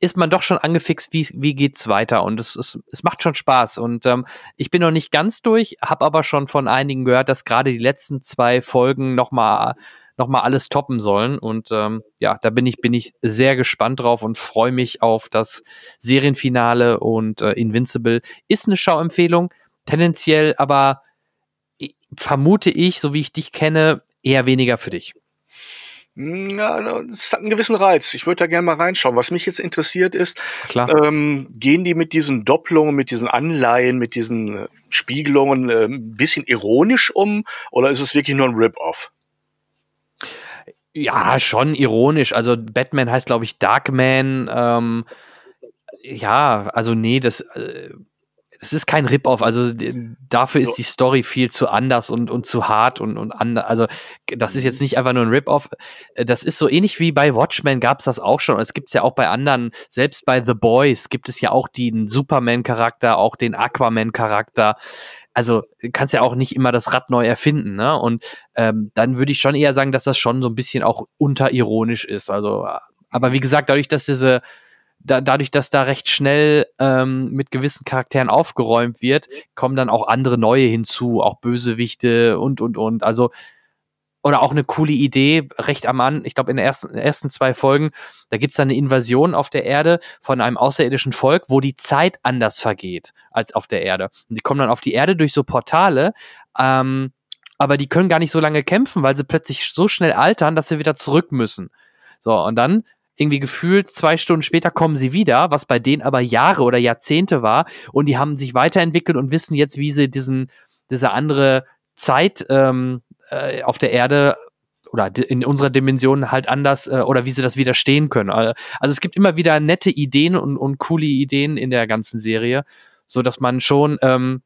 ist man doch schon angefixt, wie, wie geht's weiter. Und es, es, es macht schon Spaß. Und ähm, ich bin noch nicht ganz durch, habe aber schon von einigen gehört, dass gerade die letzten zwei Folgen nochmal noch mal alles toppen sollen. Und ähm, ja, da bin ich, bin ich sehr gespannt drauf und freue mich auf das Serienfinale und äh, Invincible ist eine Schauempfehlung. Tendenziell aber vermute ich, so wie ich dich kenne, eher weniger für dich. Ja, es hat einen gewissen Reiz. Ich würde da gerne mal reinschauen. Was mich jetzt interessiert ist, ähm, gehen die mit diesen Doppelungen, mit diesen Anleihen, mit diesen äh, Spiegelungen äh, ein bisschen ironisch um oder ist es wirklich nur ein Rip-Off? Ja, schon ironisch. Also Batman heißt, glaube ich, Darkman. Ähm, ja, also nee, das äh, es ist kein Rip-Off, also dafür ist die Story viel zu anders und, und zu hart und, und anders. Also das ist jetzt nicht einfach nur ein Rip-Off. Äh, das ist so ähnlich wie bei Watchmen gab es das auch schon. Es gibt es ja auch bei anderen, selbst bei The Boys gibt es ja auch den Superman-Charakter, auch den Aquaman-Charakter. Also kannst ja auch nicht immer das Rad neu erfinden, ne? Und ähm, dann würde ich schon eher sagen, dass das schon so ein bisschen auch unterironisch ist. Also, aber wie gesagt, dadurch, dass diese da, dadurch, dass da recht schnell ähm, mit gewissen Charakteren aufgeräumt wird, kommen dann auch andere neue hinzu, auch Bösewichte und, und, und. Also, oder auch eine coole Idee, recht am Anfang, ich glaube in den ersten, ersten zwei Folgen, da gibt's dann eine Invasion auf der Erde von einem außerirdischen Volk, wo die Zeit anders vergeht als auf der Erde. Und die kommen dann auf die Erde durch so Portale, ähm, aber die können gar nicht so lange kämpfen, weil sie plötzlich so schnell altern, dass sie wieder zurück müssen. So, und dann irgendwie gefühlt zwei Stunden später kommen sie wieder, was bei denen aber Jahre oder Jahrzehnte war und die haben sich weiterentwickelt und wissen jetzt, wie sie diesen, diese andere Zeit ähm, äh, auf der Erde oder in unserer Dimension halt anders äh, oder wie sie das widerstehen können. Also es gibt immer wieder nette Ideen und, und coole Ideen in der ganzen Serie, so dass man schon ähm,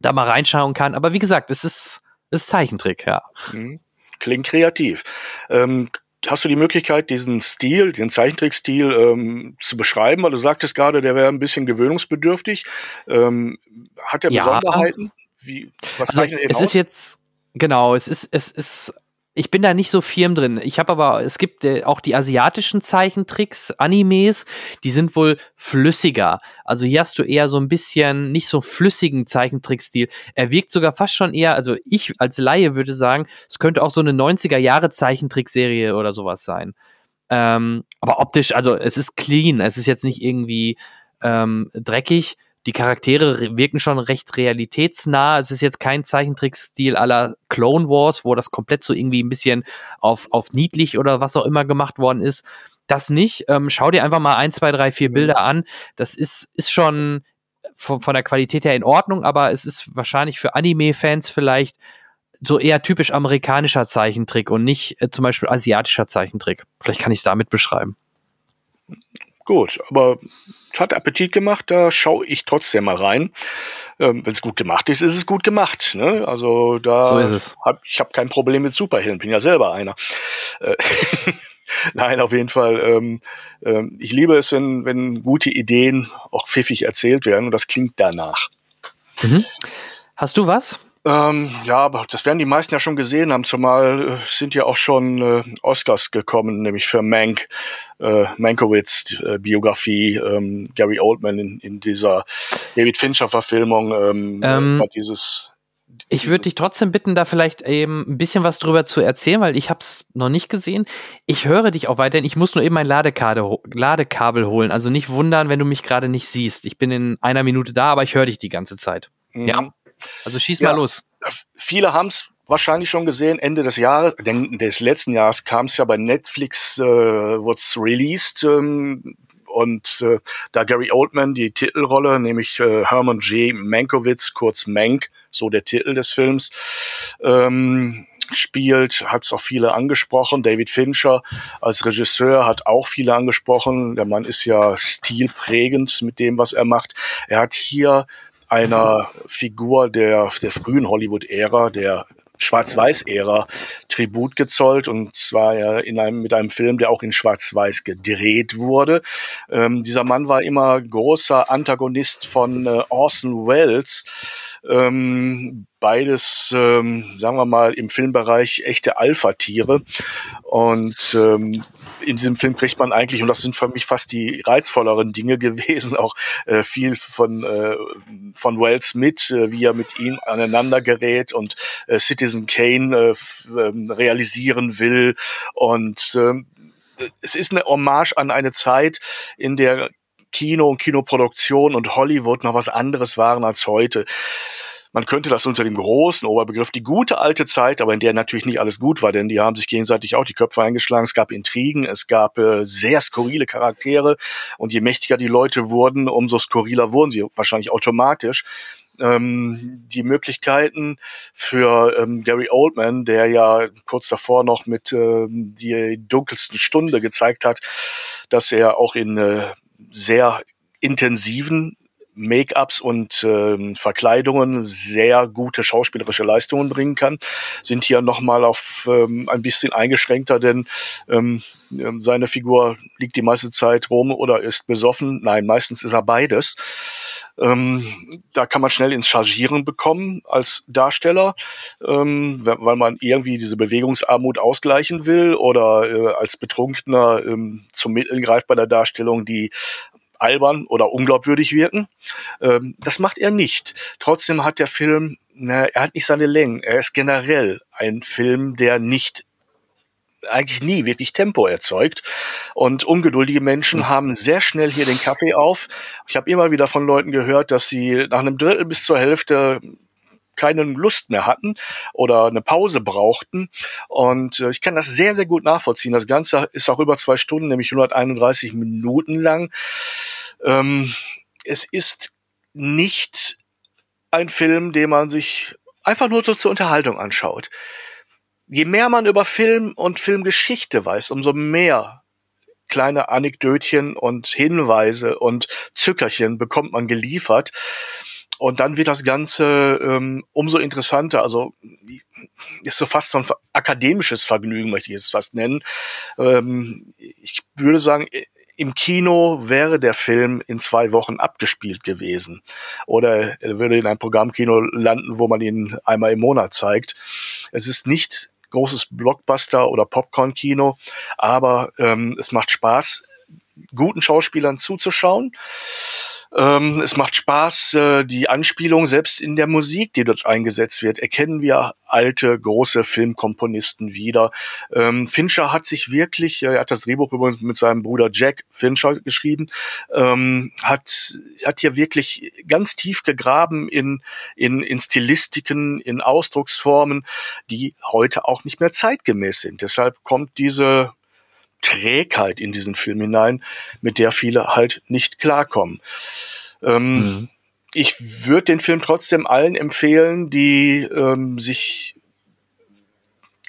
da mal reinschauen kann. Aber wie gesagt, es ist, ist Zeichentrick, ja. Mhm. Klingt kreativ. Ähm, hast du die Möglichkeit, diesen Stil, den Zeichentrickstil ähm, zu beschreiben? Weil du sagtest gerade, der wäre ein bisschen gewöhnungsbedürftig. Ähm, hat der ja. Besonderheiten? Wie, was also, zeichnet es aus? ist jetzt, genau, es ist, es ist ich bin da nicht so firm drin. Ich habe aber, es gibt äh, auch die asiatischen Zeichentricks, Animes, die sind wohl flüssiger. Also hier hast du eher so ein bisschen nicht so flüssigen Zeichentrickstil. Er wirkt sogar fast schon eher, also ich als Laie würde sagen, es könnte auch so eine 90er Jahre Zeichentrickserie oder sowas sein. Ähm, aber optisch, also es ist clean, es ist jetzt nicht irgendwie ähm, dreckig die Charaktere wirken schon recht realitätsnah. Es ist jetzt kein Zeichentrickstil aller Clone Wars, wo das komplett so irgendwie ein bisschen auf, auf niedlich oder was auch immer gemacht worden ist. Das nicht. Ähm, schau dir einfach mal ein, zwei, drei, vier Bilder an. Das ist, ist schon von, von der Qualität her in Ordnung, aber es ist wahrscheinlich für Anime-Fans vielleicht so eher typisch amerikanischer Zeichentrick und nicht äh, zum Beispiel asiatischer Zeichentrick. Vielleicht kann ich es damit beschreiben. Gut, aber hat Appetit gemacht, da schaue ich trotzdem mal rein. ähm, wenn es gut gemacht ist, ist es gut gemacht. Ne? Also da so. Hab, ich habe kein Problem mit Superhelden, bin ja selber einer. Äh, Nein, auf jeden Fall. Ähm, ähm, ich liebe es, wenn, wenn gute Ideen auch pfiffig erzählt werden und das klingt danach. Mhm. Hast du was? Ähm, ja, aber das werden die meisten ja schon gesehen haben, zumal äh, sind ja auch schon äh, Oscars gekommen, nämlich für Mank, äh, Mankowitz äh, Biografie, ähm, Gary Oldman in, in dieser David Fincher Verfilmung, ähm, ähm dieses ich würde dich trotzdem bitten, da vielleicht eben ein bisschen was drüber zu erzählen, weil ich habe es noch nicht gesehen. Ich höre dich auch weiterhin. Ich muss nur eben mein Ladekabel, Ladekabel holen. Also nicht wundern, wenn du mich gerade nicht siehst. Ich bin in einer Minute da, aber ich höre dich die ganze Zeit. Mhm. Ja. Also schieß ja. mal los. Viele haben es wahrscheinlich schon gesehen, Ende des Jahres, des letzten Jahres kam es ja bei Netflix, äh, wurde es released. Ähm, und äh, da Gary Oldman die Titelrolle, nämlich äh, Herman J. Mankiewicz, kurz Mank, so der Titel des Films, ähm, spielt, hat es auch viele angesprochen. David Fincher als Regisseur hat auch viele angesprochen. Der Mann ist ja stilprägend mit dem, was er macht. Er hat hier einer Figur der, der frühen Hollywood-Ära, der Schwarz-Weiß-Ära Tribut gezollt und zwar ja in einem, mit einem Film, der auch in Schwarz-Weiß gedreht wurde. Ähm, dieser Mann war immer großer Antagonist von äh, Orson Welles. Ähm, beides, ähm, sagen wir mal, im Filmbereich echte Alpha-Tiere. Und ähm, in diesem Film kriegt man eigentlich, und das sind für mich fast die reizvolleren Dinge gewesen, auch äh, viel von, äh, von Wells mit, äh, wie er mit ihm aneinander gerät und äh, Citizen Kane äh, ähm, realisieren will. Und äh, es ist eine Hommage an eine Zeit, in der Kino und Kinoproduktion und Hollywood noch was anderes waren als heute. Man könnte das unter dem großen Oberbegriff die gute alte Zeit, aber in der natürlich nicht alles gut war, denn die haben sich gegenseitig auch die Köpfe eingeschlagen. Es gab Intrigen, es gab äh, sehr skurrile Charaktere und je mächtiger die Leute wurden, umso skurriler wurden sie wahrscheinlich automatisch ähm, die Möglichkeiten für ähm, Gary Oldman, der ja kurz davor noch mit ähm, die dunkelsten Stunde gezeigt hat, dass er auch in äh, sehr intensiven Make-ups und ähm, Verkleidungen sehr gute schauspielerische Leistungen bringen kann, sind hier nochmal auf ähm, ein bisschen eingeschränkter, denn ähm, ähm, seine Figur liegt die meiste Zeit rum oder ist besoffen. Nein, meistens ist er beides. Ähm, da kann man schnell ins Chargieren bekommen als Darsteller, ähm, weil man irgendwie diese Bewegungsarmut ausgleichen will oder äh, als Betrunkener ähm, zum Mitteln greift bei der Darstellung, die albern oder unglaubwürdig wirken. Ähm, das macht er nicht. Trotzdem hat der Film, na, er hat nicht seine Längen. Er ist generell ein Film, der nicht eigentlich nie wirklich Tempo erzeugt. Und ungeduldige Menschen mhm. haben sehr schnell hier den Kaffee auf. Ich habe immer wieder von Leuten gehört, dass sie nach einem Drittel bis zur Hälfte keine Lust mehr hatten oder eine Pause brauchten. Und äh, ich kann das sehr, sehr gut nachvollziehen. Das Ganze ist auch über zwei Stunden, nämlich 131 Minuten lang. Ähm, es ist nicht ein Film, den man sich einfach nur so zur Unterhaltung anschaut. Je mehr man über Film und Filmgeschichte weiß, umso mehr kleine Anekdötchen und Hinweise und Zückerchen bekommt man geliefert. Und dann wird das Ganze ähm, umso interessanter. Also ist so fast so ein akademisches Vergnügen, möchte ich es fast nennen. Ähm, ich würde sagen, im Kino wäre der Film in zwei Wochen abgespielt gewesen. Oder er würde in einem Programmkino landen, wo man ihn einmal im Monat zeigt. Es ist nicht großes Blockbuster oder Popcorn-Kino, aber ähm, es macht Spaß, guten Schauspielern zuzuschauen. Ähm, es macht Spaß, äh, die Anspielung selbst in der Musik, die dort eingesetzt wird, erkennen wir alte, große Filmkomponisten wieder. Ähm, Fincher hat sich wirklich, er hat das Drehbuch übrigens mit seinem Bruder Jack Fincher geschrieben, ähm, hat, hat hier wirklich ganz tief gegraben in, in, in Stilistiken, in Ausdrucksformen, die heute auch nicht mehr zeitgemäß sind. Deshalb kommt diese Trägheit in diesen Film hinein, mit der viele halt nicht klarkommen. Ähm, mhm. Ich würde den Film trotzdem allen empfehlen, die ähm, sich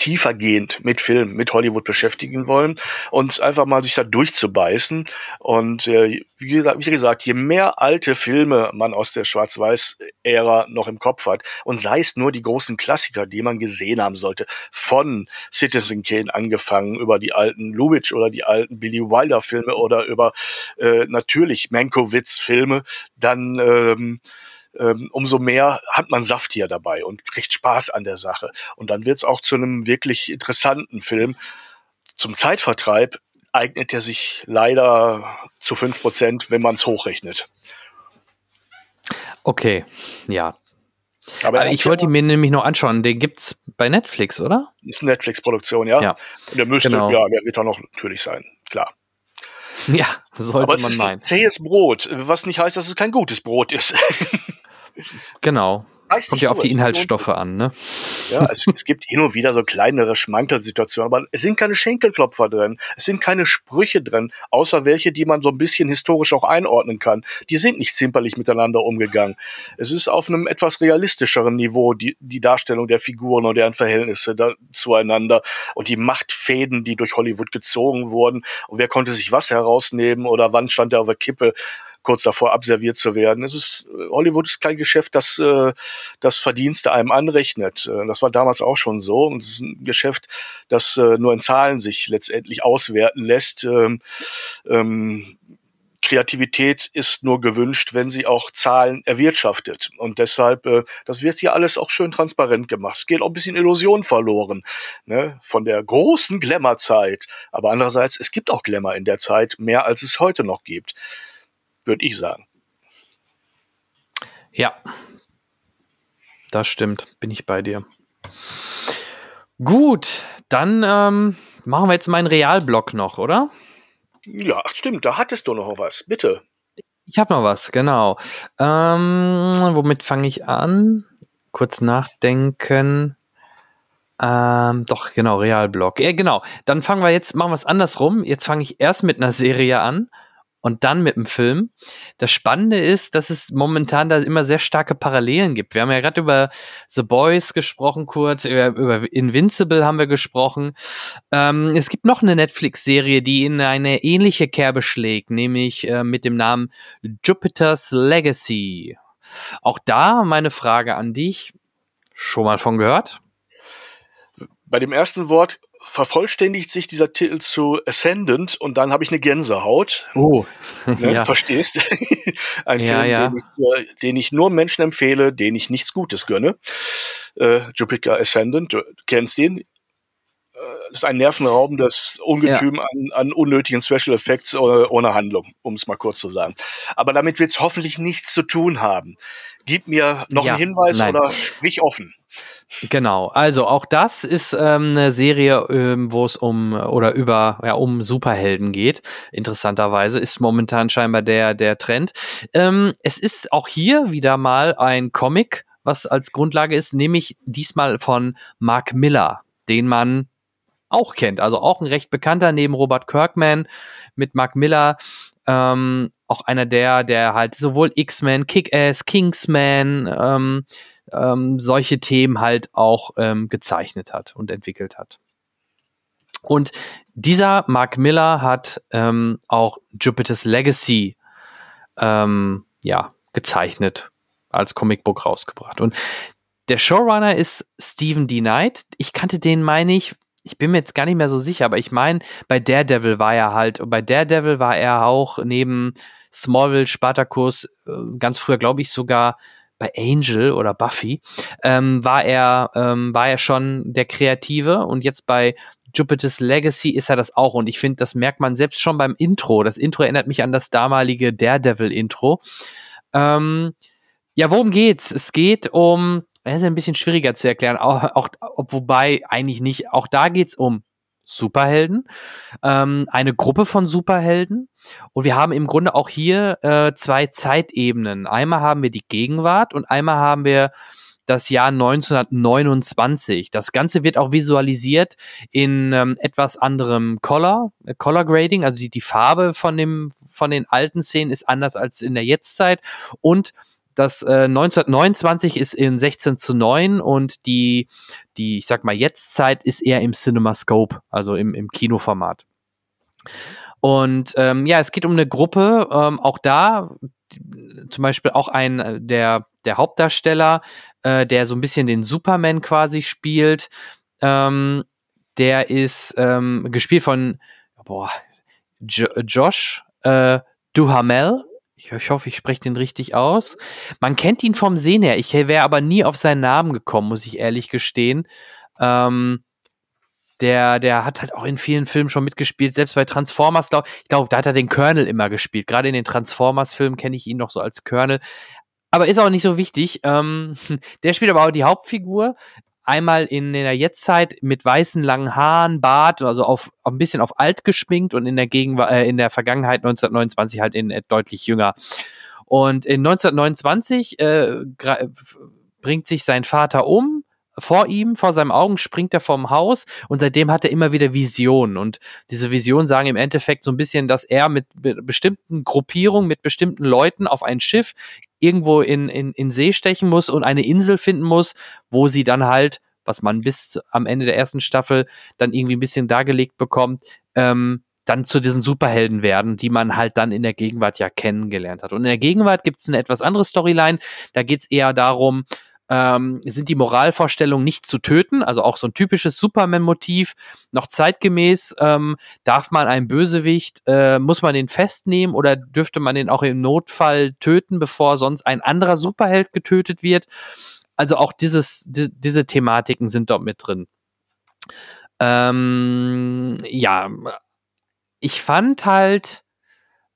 tiefergehend mit Film, mit Hollywood beschäftigen wollen und einfach mal sich da durchzubeißen. Und äh, wie, gesagt, wie gesagt, je mehr alte Filme man aus der Schwarz-Weiß-Ära noch im Kopf hat und sei es nur die großen Klassiker, die man gesehen haben sollte, von Citizen Kane angefangen, über die alten Lubitsch oder die alten Billy Wilder-Filme oder über äh, natürlich Mankiewicz-Filme, dann ähm, ähm, umso mehr hat man Saft hier dabei und kriegt Spaß an der Sache. Und dann wird es auch zu einem wirklich interessanten Film. Zum Zeitvertreib eignet er sich leider zu fünf Prozent, wenn man es hochrechnet. Okay, ja. Aber, Aber ich wollte ihn mir nämlich noch anschauen. Den gibt's bei Netflix, oder? Ist eine Netflix-Produktion, ja. ja. Und der müsste, genau. ja, der wird auch noch natürlich sein, klar. Ja, sollte Aber man meinen. Zähes Brot, was nicht heißt, dass es kein gutes Brot ist. Genau. Kommt ja auf die Inhaltsstoffe an, ne? Ja, es, es, gibt hin und wieder so kleinere Schmankelsituationen, aber es sind keine Schenkelklopfer drin, es sind keine Sprüche drin, außer welche, die man so ein bisschen historisch auch einordnen kann. Die sind nicht zimperlich miteinander umgegangen. Es ist auf einem etwas realistischeren Niveau die, die Darstellung der Figuren und deren Verhältnisse da, zueinander und die Machtfäden, die durch Hollywood gezogen wurden und wer konnte sich was herausnehmen oder wann stand er auf der Kippe kurz davor abserviert zu werden. Es ist, Hollywood ist kein Geschäft, das äh, das Verdienste einem anrechnet. Äh, das war damals auch schon so. Und es ist ein Geschäft, das äh, nur in Zahlen sich letztendlich auswerten lässt. Ähm, ähm, Kreativität ist nur gewünscht, wenn sie auch Zahlen erwirtschaftet. Und deshalb, äh, das wird hier alles auch schön transparent gemacht. Es geht auch ein bisschen Illusion verloren ne? von der großen Glamour-Zeit. Aber andererseits, es gibt auch Glamour in der Zeit, mehr als es heute noch gibt würde ich sagen. Ja, das stimmt, bin ich bei dir. Gut, dann ähm, machen wir jetzt meinen Realblog noch, oder? Ja, stimmt, da hattest du noch was, bitte. Ich habe noch was, genau. Ähm, womit fange ich an? Kurz nachdenken. Ähm, doch, genau, Realblog. Ja, genau. Dann fangen wir jetzt, machen wir es andersrum. Jetzt fange ich erst mit einer Serie an und dann mit dem Film. Das Spannende ist, dass es momentan da immer sehr starke Parallelen gibt. Wir haben ja gerade über The Boys gesprochen kurz, über, über Invincible haben wir gesprochen. Ähm, es gibt noch eine Netflix-Serie, die in eine ähnliche Kerbe schlägt, nämlich äh, mit dem Namen Jupiter's Legacy. Auch da meine Frage an dich. Schon mal von gehört? Bei dem ersten Wort vervollständigt sich dieser Titel zu Ascendant und dann habe ich eine Gänsehaut. Oh, ne, ja. verstehst? Ein ja, Film, ja. Den, ich, den, ich, nur Menschen empfehle, denen ich nichts Gutes gönne. Äh, Jupiter Ascendant, du kennst den. Äh, das ist ein nervenraubendes Ungetüm ja. an, an, unnötigen Special Effects ohne, ohne Handlung, um es mal kurz zu sagen. Aber damit wird es hoffentlich nichts zu tun haben. Gib mir noch einen Hinweis nein. oder sprich offen. Genau, also auch das ist ähm, eine Serie, ähm, wo es um oder über ja um Superhelden geht. Interessanterweise ist momentan scheinbar der der Trend. Ähm, es ist auch hier wieder mal ein Comic, was als Grundlage ist, nämlich diesmal von Mark Miller, den man auch kennt. Also auch ein recht bekannter neben Robert Kirkman mit Mark Miller. Ähm, auch einer der, der halt sowohl X-Men, Kick-Ass, Kingsman, ähm, ähm, solche Themen halt auch ähm, gezeichnet hat und entwickelt hat. Und dieser Mark Miller hat ähm, auch Jupiter's Legacy ähm, ja, gezeichnet, als Comicbook rausgebracht. Und der Showrunner ist Stephen D. Knight. Ich kannte den, meine ich, ich bin mir jetzt gar nicht mehr so sicher, aber ich meine, bei Daredevil war er halt, bei Daredevil war er auch neben Smallville, Spartacus, äh, ganz früher glaube ich sogar bei Angel oder Buffy, ähm, war er, ähm, war er schon der Kreative und jetzt bei Jupiter's Legacy ist er das auch und ich finde, das merkt man selbst schon beim Intro. Das Intro erinnert mich an das damalige Daredevil-Intro. Ähm, ja, worum geht's? Es geht um, das ist ein bisschen schwieriger zu erklären, auch, auch wobei eigentlich nicht, auch da geht's um Superhelden, ähm, eine Gruppe von Superhelden. Und wir haben im Grunde auch hier äh, zwei Zeitebenen. Einmal haben wir die Gegenwart und einmal haben wir das Jahr 1929. Das Ganze wird auch visualisiert in ähm, etwas anderem Color, äh, Color Grading, also die, die Farbe von, dem, von den alten Szenen ist anders als in der Jetztzeit und Das äh, 1929 ist in 16 zu 9 und die, die, ich sag mal, Jetztzeit ist eher im CinemaScope, also im, im Kinoformat. Und ähm, ja, es geht um eine Gruppe, ähm, auch da, zum Beispiel auch ein, äh, der, der Hauptdarsteller, äh, der so ein bisschen den Superman quasi spielt, ähm, der ist ähm, gespielt von boah, jo Josh äh, Duhamel. Ich, hoffe, ich spreche den richtig aus. Man kennt ihn vom Sehen her. Ich wäre aber nie auf seinen Namen gekommen, muss ich ehrlich gestehen. Ähm, der, der hat halt auch in vielen Filmen schon mitgespielt, selbst bei Transformers, glaub, ich glaube, da hat er den Colonel immer gespielt. Gerade in den Transformers-Filmen kenne ich ihn noch so als Colonel. Aber ist auch nicht so wichtig. Ähm, der spielt aber auch die Hauptfigur einmal in der Jetztzeit mit weißen langen Haaren, Bart, also auf, auf ein bisschen auf alt geschminkt und in der Gegenwart, äh, in der Vergangenheit 1929 halt in äh, deutlich jünger. Und in 1929 äh, bringt sich sein Vater um. Vor ihm, vor seinen Augen springt er vom Haus und seitdem hat er immer wieder Visionen. Und diese Visionen sagen im Endeffekt so ein bisschen, dass er mit bestimmten Gruppierungen, mit bestimmten Leuten auf ein Schiff irgendwo in, in, in See stechen muss und eine Insel finden muss, wo sie dann halt, was man bis am Ende der ersten Staffel dann irgendwie ein bisschen dargelegt bekommt, ähm, dann zu diesen Superhelden werden, die man halt dann in der Gegenwart ja kennengelernt hat. Und in der Gegenwart gibt es eine etwas andere Storyline. Da geht es eher darum, ähm, sind die Moralvorstellungen nicht zu töten, also auch so ein typisches Superman-Motiv, noch zeitgemäß, ähm, darf man einen Bösewicht, äh, muss man den festnehmen oder dürfte man den auch im Notfall töten, bevor sonst ein anderer Superheld getötet wird? Also auch dieses, die, diese Thematiken sind dort mit drin. Ähm, ja, ich fand halt,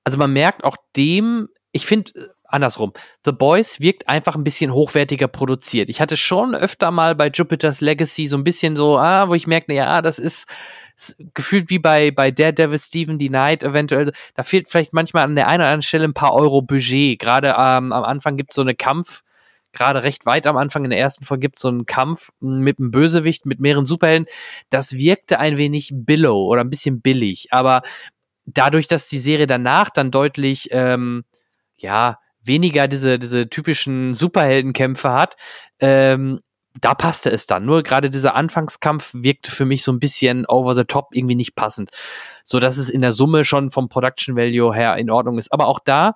also man merkt auch dem, ich finde, andersrum. The Boys wirkt einfach ein bisschen hochwertiger produziert. Ich hatte schon öfter mal bei Jupiter's Legacy so ein bisschen so, ah, wo ich merke, ja, das ist, gefühlt wie bei, bei Daredevil Steven the Night eventuell. Da fehlt vielleicht manchmal an der einen oder anderen Stelle ein paar Euro Budget. Gerade ähm, am Anfang gibt es so eine Kampf, gerade recht weit am Anfang in der ersten Folge gibt es so einen Kampf mit einem Bösewicht, mit mehreren Superhelden. Das wirkte ein wenig billow oder ein bisschen billig. Aber dadurch, dass die Serie danach dann deutlich, ähm, ja, weniger diese, diese typischen Superheldenkämpfe hat, ähm, da passte es dann. Nur gerade dieser Anfangskampf wirkte für mich so ein bisschen over the top, irgendwie nicht passend. So dass es in der Summe schon vom Production Value her in Ordnung ist. Aber auch da,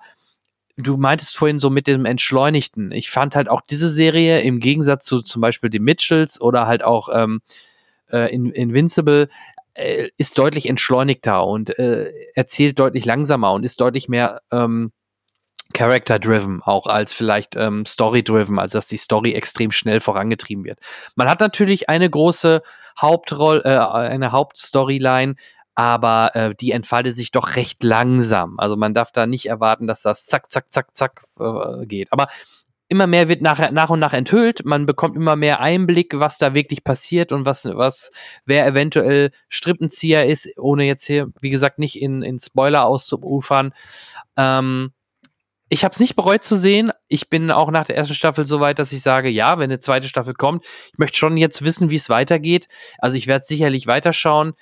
du meintest vorhin so mit dem Entschleunigten. Ich fand halt auch diese Serie im Gegensatz zu zum Beispiel die Mitchells oder halt auch ähm, äh, in, Invincible äh, ist deutlich entschleunigter und äh, erzählt deutlich langsamer und ist deutlich mehr ähm, Character-driven, auch als vielleicht ähm, Story-driven, also dass die Story extrem schnell vorangetrieben wird. Man hat natürlich eine große Hauptrolle, äh, eine Hauptstoryline, aber äh, die entfaltet sich doch recht langsam. Also man darf da nicht erwarten, dass das zack, zack, zack, zack äh, geht. Aber immer mehr wird nach, nach und nach enthüllt. Man bekommt immer mehr Einblick, was da wirklich passiert und was, was, wer eventuell Strippenzieher ist, ohne jetzt hier, wie gesagt, nicht in, in Spoiler auszuufern. Ähm, ich habe es nicht bereut zu sehen. Ich bin auch nach der ersten Staffel so weit, dass ich sage, ja, wenn eine zweite Staffel kommt, ich möchte schon jetzt wissen, wie es weitergeht. Also ich werde sicherlich weiterschauen.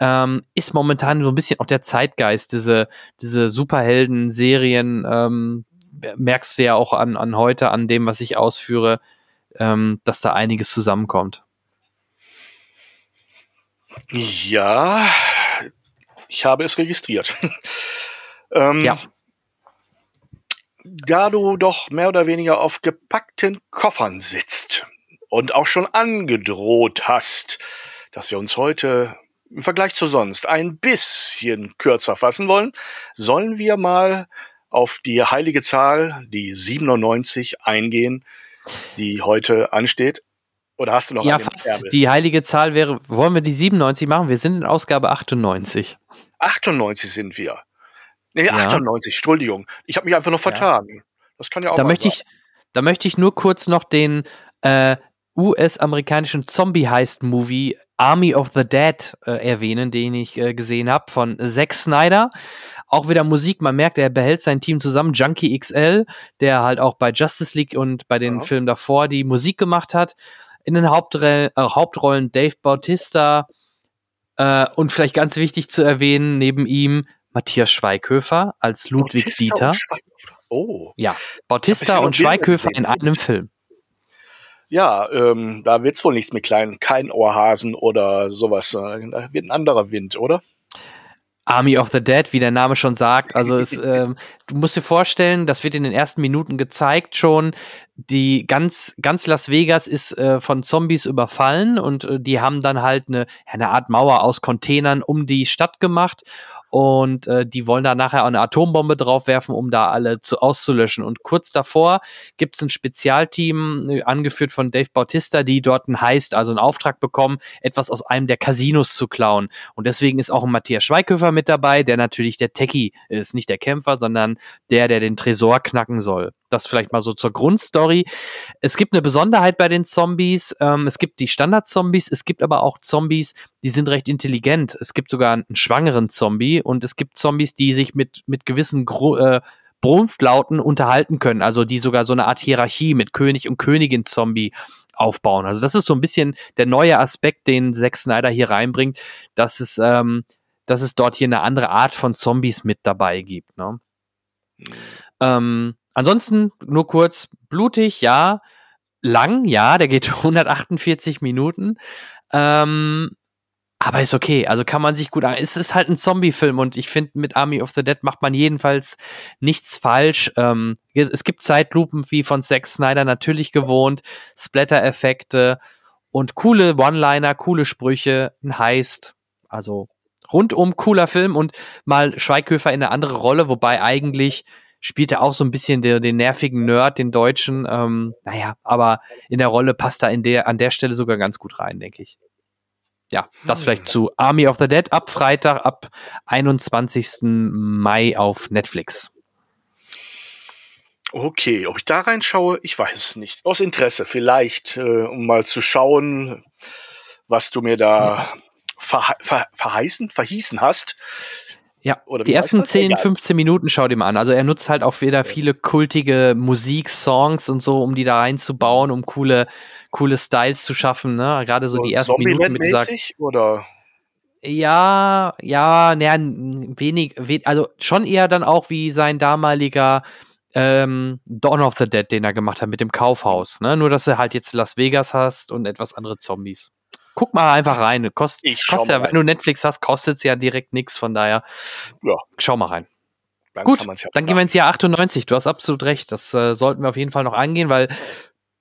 Ähm, ist momentan so ein bisschen auch der Zeitgeist, diese, diese Superhelden-Serien, ähm, merkst du ja auch an, an heute, an dem, was ich ausführe, ähm, dass da einiges zusammenkommt. Ja, ich habe es registriert. ähm, ja da du doch mehr oder weniger auf gepackten Koffern sitzt und auch schon angedroht hast, dass wir uns heute im Vergleich zu sonst ein bisschen kürzer fassen wollen, sollen wir mal auf die heilige Zahl, die 97, eingehen, die heute ansteht. Oder hast du noch Ja, fast. Erbe? Die heilige Zahl wäre, wollen wir die 97 machen? Wir sind in Ausgabe 98. 98 sind wir. Nee, ja. 98, Entschuldigung. Ich habe mich einfach noch vertan. Ja. Das kann ja auch da möchte ich, Da möchte ich nur kurz noch den äh, US-amerikanischen Zombie-Heist-Movie Army of the Dead äh, erwähnen, den ich äh, gesehen habe von Zack Snyder. Auch wieder Musik, man merkt, er behält sein Team zusammen. Junkie XL, der halt auch bei Justice League und bei den ja. Filmen davor die Musik gemacht hat. In den Hauptrollen, äh, Hauptrollen Dave Bautista äh, und vielleicht ganz wichtig zu erwähnen, neben ihm Matthias Schweighöfer als Ludwig Bautista Dieter. Oh. Ja, Bautista und Schweighöfer in einem Film. Ja, ähm, da wird's wohl nichts mit kleinen, kein Ohrhasen oder sowas. Da wird ein anderer Wind, oder? Army of the Dead, wie der Name schon sagt. Also es, ähm, du musst dir vorstellen, das wird in den ersten Minuten gezeigt schon. Die ganz, ganz Las Vegas ist äh, von Zombies überfallen und äh, die haben dann halt eine, eine Art Mauer aus Containern um die Stadt gemacht und äh, die wollen da nachher eine Atombombe draufwerfen, um da alle zu, auszulöschen. Und kurz davor gibt es ein Spezialteam, äh, angeführt von Dave Bautista, die dort einen Heist, also einen Auftrag bekommen, etwas aus einem der Casinos zu klauen. Und deswegen ist auch ein Matthias Schweighöfer mit dabei, der natürlich der Techie ist, nicht der Kämpfer, sondern der, der den Tresor knacken soll. Das vielleicht mal so zur Grundstory. Es gibt eine Besonderheit bei den Zombies. Ähm, es gibt die Standard-Zombies, es gibt aber auch Zombies, die sind recht intelligent. Es gibt sogar einen schwangeren Zombie und es gibt Zombies, die sich mit, mit gewissen Gro äh, Brunftlauten unterhalten können, also die sogar so eine Art Hierarchie mit König und Königin Zombie aufbauen. Also das ist so ein bisschen der neue Aspekt, den Zack Snyder hier reinbringt, dass es, ähm, dass es dort hier eine andere Art von Zombies mit dabei gibt. Ne? Mhm. Ähm, ansonsten nur kurz blutig, ja, lang, ja, der geht 148 Minuten. Ähm, aber ist okay, also kann man sich gut an. Es ist halt ein Zombie-Film und ich finde, mit Army of the Dead macht man jedenfalls nichts falsch. Ähm, es gibt Zeitlupen wie von Zack Snyder natürlich gewohnt, Splatter-Effekte und coole One-Liner, coole Sprüche, ein Heist. Also rundum cooler Film und mal Schweighöfer in eine andere Rolle, wobei eigentlich spielt er auch so ein bisschen den, den nervigen Nerd, den Deutschen. Ähm, naja, aber in der Rolle passt er in der, an der Stelle sogar ganz gut rein, denke ich ja, das vielleicht hm. zu Army of the Dead ab Freitag, ab 21. Mai auf Netflix. Okay, ob ich da reinschaue, ich weiß es nicht. Aus Interesse vielleicht, äh, um mal zu schauen, was du mir da ver ver verheißen, verhießen hast. Ja, Oder die ersten 10, 15 Minuten schaut ihm an. Also er nutzt halt auch wieder viele kultige Musiksongs und so, um die da reinzubauen, um coole, coole Styles zu schaffen. Ne? Gerade so, so die ersten Minuten mit dieser. Oder? Ja, ja, naja, wenig, wenig, also schon eher dann auch wie sein damaliger ähm, Dawn of the Dead, den er gemacht hat mit dem Kaufhaus. Ne? Nur, dass er halt jetzt Las Vegas hast und etwas andere Zombies guck mal einfach rein. Kost, kostet ja, wenn du Netflix hast, kostet es ja direkt nichts. Von daher, ja. schau mal rein. Dann Gut, ja dann gehen wir ins Jahr 98. Du hast absolut recht. Das äh, sollten wir auf jeden Fall noch angehen, weil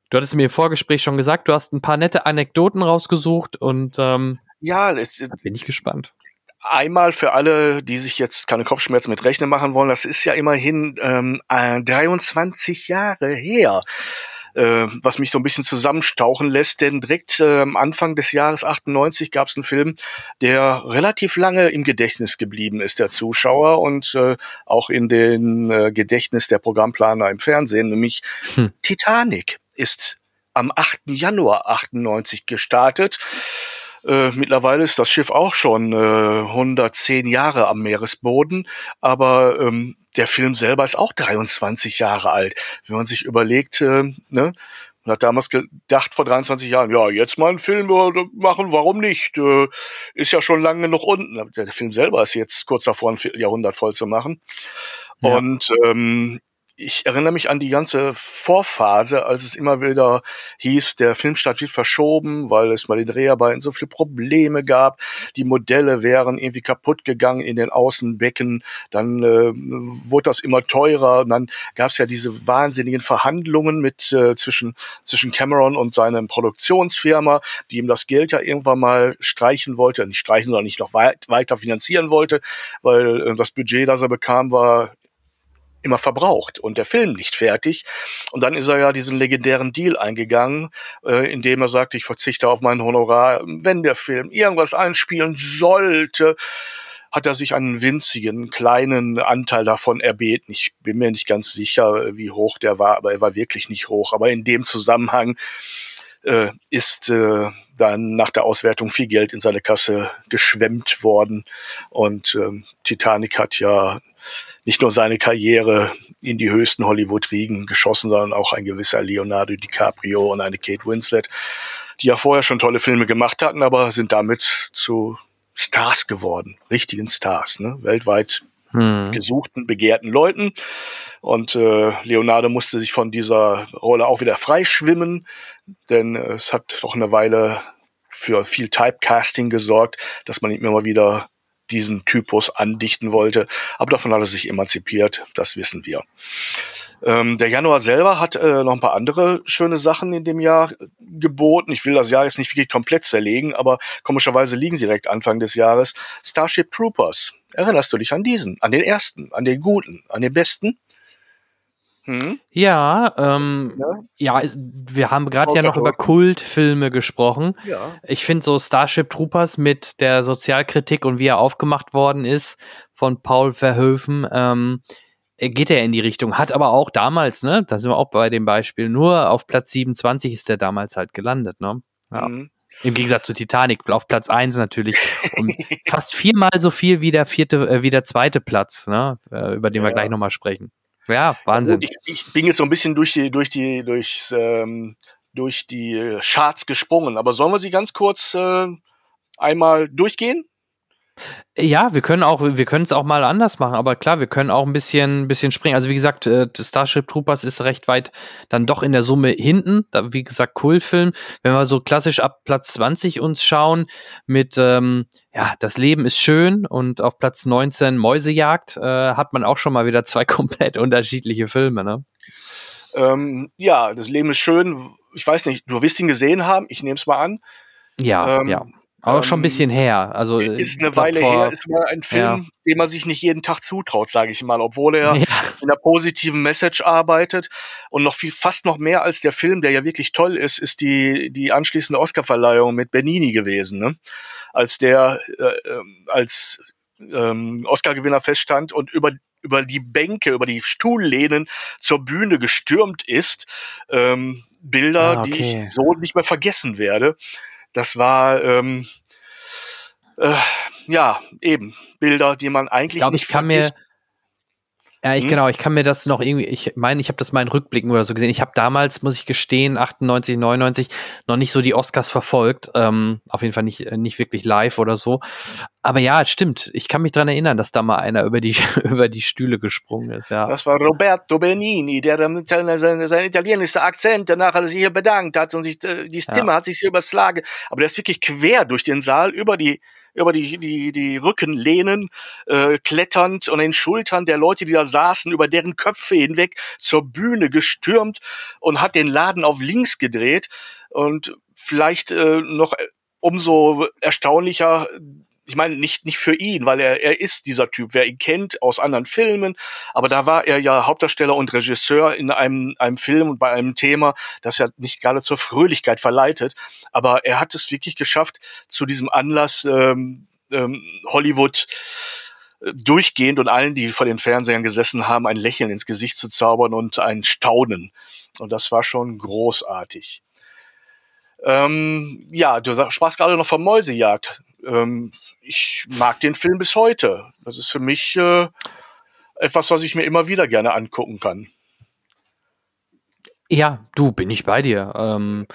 du hattest mir im Vorgespräch schon gesagt, du hast ein paar nette Anekdoten rausgesucht und ähm, ja, das, bin ich gespannt. Einmal für alle, die sich jetzt keine Kopfschmerzen mit Rechnen machen wollen, das ist ja immerhin ähm, 23 Jahre her äh, was mich so ein bisschen zusammenstauchen lässt, denn direkt äh, am Anfang des Jahres 98 gab es einen Film, der relativ lange im Gedächtnis geblieben ist der Zuschauer und äh, auch in den äh, Gedächtnis der Programmplaner im Fernsehen, nämlich hm. Titanic ist am 8. Januar 98 gestartet. Äh, mittlerweile ist das Schiff auch schon äh, 110 Jahre am Meeresboden, aber ähm, der Film selber ist auch 23 Jahre alt. Wenn man sich überlegt, äh, ne, man hat damals gedacht vor 23 Jahren, ja, jetzt mal einen Film machen, warum nicht? Äh, ist ja schon lange genug unten. Der Film selber ist jetzt kurz davor, ein Vierteljahrhundert voll zu machen. Ja. Und ähm, ich erinnere mich an die ganze Vorphase, als es immer wieder hieß, der Filmstart wird verschoben, weil es bei den Dreharbeiten so viele Probleme gab. Die Modelle wären irgendwie kaputt gegangen in den Außenbecken. Dann äh, wurde das immer teurer. Und dann gab es ja diese wahnsinnigen Verhandlungen mit äh, zwischen zwischen Cameron und seinem Produktionsfirma, die ihm das Geld ja irgendwann mal streichen wollte, nicht streichen, sondern nicht noch weit, weiter finanzieren wollte, weil äh, das Budget, das er bekam, war immer verbraucht und der Film nicht fertig. Und dann ist er ja diesen legendären Deal eingegangen, äh, indem er sagt, ich verzichte auf mein Honorar, wenn der Film irgendwas einspielen sollte hat er sich einen winzigen, kleinen Anteil davon erbeten. Ich bin mir nicht ganz sicher, wie hoch der war, aber er war wirklich nicht hoch. Aber in dem Zusammenhang äh, ist äh, dann nach der Auswertung viel Geld in seine Kasse geschwemmt worden. Und ähm, Titanic hat ja nicht nur seine Karriere in die höchsten Hollywood-Riegen geschossen, sondern auch ein gewisser Leonardo DiCaprio und eine Kate Winslet, die ja vorher schon tolle Filme gemacht hatten, aber sind damit zu Stars geworden, richtigen Stars, ne? weltweit hm. gesuchten, begehrten Leuten. Und äh, Leonardo musste sich von dieser Rolle auch wieder freischwimmen, denn es hat doch eine Weile für viel Typecasting gesorgt, dass man ihm immer wieder diesen Typus andichten wollte. Aber davon hat er sich emanzipiert, das wissen wir. Ähm, der Januar selber hat äh, noch ein paar andere schöne Sachen in dem Jahr geboten. Ich will das Jahr jetzt nicht wirklich komplett zerlegen, aber komischerweise liegen sie direkt Anfang des Jahres. Starship Troopers. Erinnerst du dich an diesen, an den ersten, an den guten, an den besten? Hm? Ja, ähm, ja? ja, wir haben gerade ja noch über Kultfilme gesprochen. Ja. Ich finde so Starship Troopers mit der Sozialkritik und wie er aufgemacht worden ist von Paul Verhoeven, ähm, geht er in die Richtung. Hat aber auch damals, ne, da sind wir auch bei dem Beispiel, nur auf Platz 27 ist der damals halt gelandet, ne? Ja. Mhm. Im Gegensatz zu Titanic, auf Platz 1 natürlich. Um fast viermal so viel wie der vierte, äh, wie der zweite Platz, ne? Äh, über den ja. wir gleich nochmal sprechen. Ja, Wahnsinn. Ich, ich, bin jetzt so ein bisschen durch die, durch die, durchs, ähm, durch die Charts gesprungen, aber sollen wir sie ganz kurz äh, einmal durchgehen? Ja, wir können auch, wir können es auch mal anders machen, aber klar, wir können auch ein bisschen, bisschen springen. Also wie gesagt, äh, Starship Troopers ist recht weit dann doch in der Summe hinten. Da, wie gesagt, Kultfilm. Wenn wir so klassisch ab Platz 20 uns schauen mit, ähm, ja, das Leben ist schön und auf Platz 19 Mäusejagd, äh, hat man auch schon mal wieder zwei komplett unterschiedliche Filme, ne? Ähm, ja, das Leben ist schön. Ich weiß nicht, du wirst ihn gesehen haben, ich nehme es mal an. Ja, ähm, ja. Aber schon ein bisschen ähm, her. Also ist eine Weile vor, her, ist mal ein Film, ja. den man sich nicht jeden Tag zutraut, sage ich mal, obwohl er ja. in einer positiven Message arbeitet und noch viel, fast noch mehr als der Film, der ja wirklich toll ist, ist die die anschließende Oscarverleihung mit Bernini gewesen, ne? als der äh, ähm, als ähm, Oscar-Gewinner feststand und über über die Bänke, über die Stuhllehnen zur Bühne gestürmt ist. Ähm, Bilder, ah, okay. die ich so nicht mehr vergessen werde. Das war ähm, äh, ja eben Bilder, die man eigentlich ich glaub, nicht ich kann mir ja, ich hm? genau, ich kann mir das noch irgendwie, ich meine, ich habe das mal in Rückblicken oder so gesehen. Ich habe damals, muss ich gestehen, 98, 99 noch nicht so die Oscars verfolgt. Ähm, auf jeden Fall nicht, äh, nicht wirklich live oder so. Aber ja, stimmt. Ich kann mich dran erinnern, dass da mal einer über die, über die Stühle gesprungen ist, ja. Das war Roberto Benini, der sein, sein italienischer Akzent, danach hat er sich hier bedankt hat und sich, äh, die Stimme ja. hat sich hier überschlagen. Aber der ist wirklich quer durch den Saal über die, über die, die, die Rückenlehnen äh, kletternd und den Schultern der Leute, die da saßen, über deren Köpfe hinweg zur Bühne gestürmt und hat den Laden auf links gedreht. Und vielleicht äh, noch umso erstaunlicher ich meine, nicht, nicht für ihn, weil er, er ist dieser Typ, wer ihn kennt aus anderen Filmen, aber da war er ja Hauptdarsteller und Regisseur in einem, einem Film und bei einem Thema, das ja nicht gerade zur Fröhlichkeit verleitet, aber er hat es wirklich geschafft, zu diesem Anlass ähm, ähm, Hollywood äh, durchgehend und allen, die vor den Fernsehern gesessen haben, ein Lächeln ins Gesicht zu zaubern und ein Staunen. Und das war schon großartig. Ähm, ja, du sprachst gerade noch von Mäusejagd ähm, ich mag den Film bis heute. Das ist für mich äh, etwas, was ich mir immer wieder gerne angucken kann. Ja, du, bin ich bei dir. Ähm,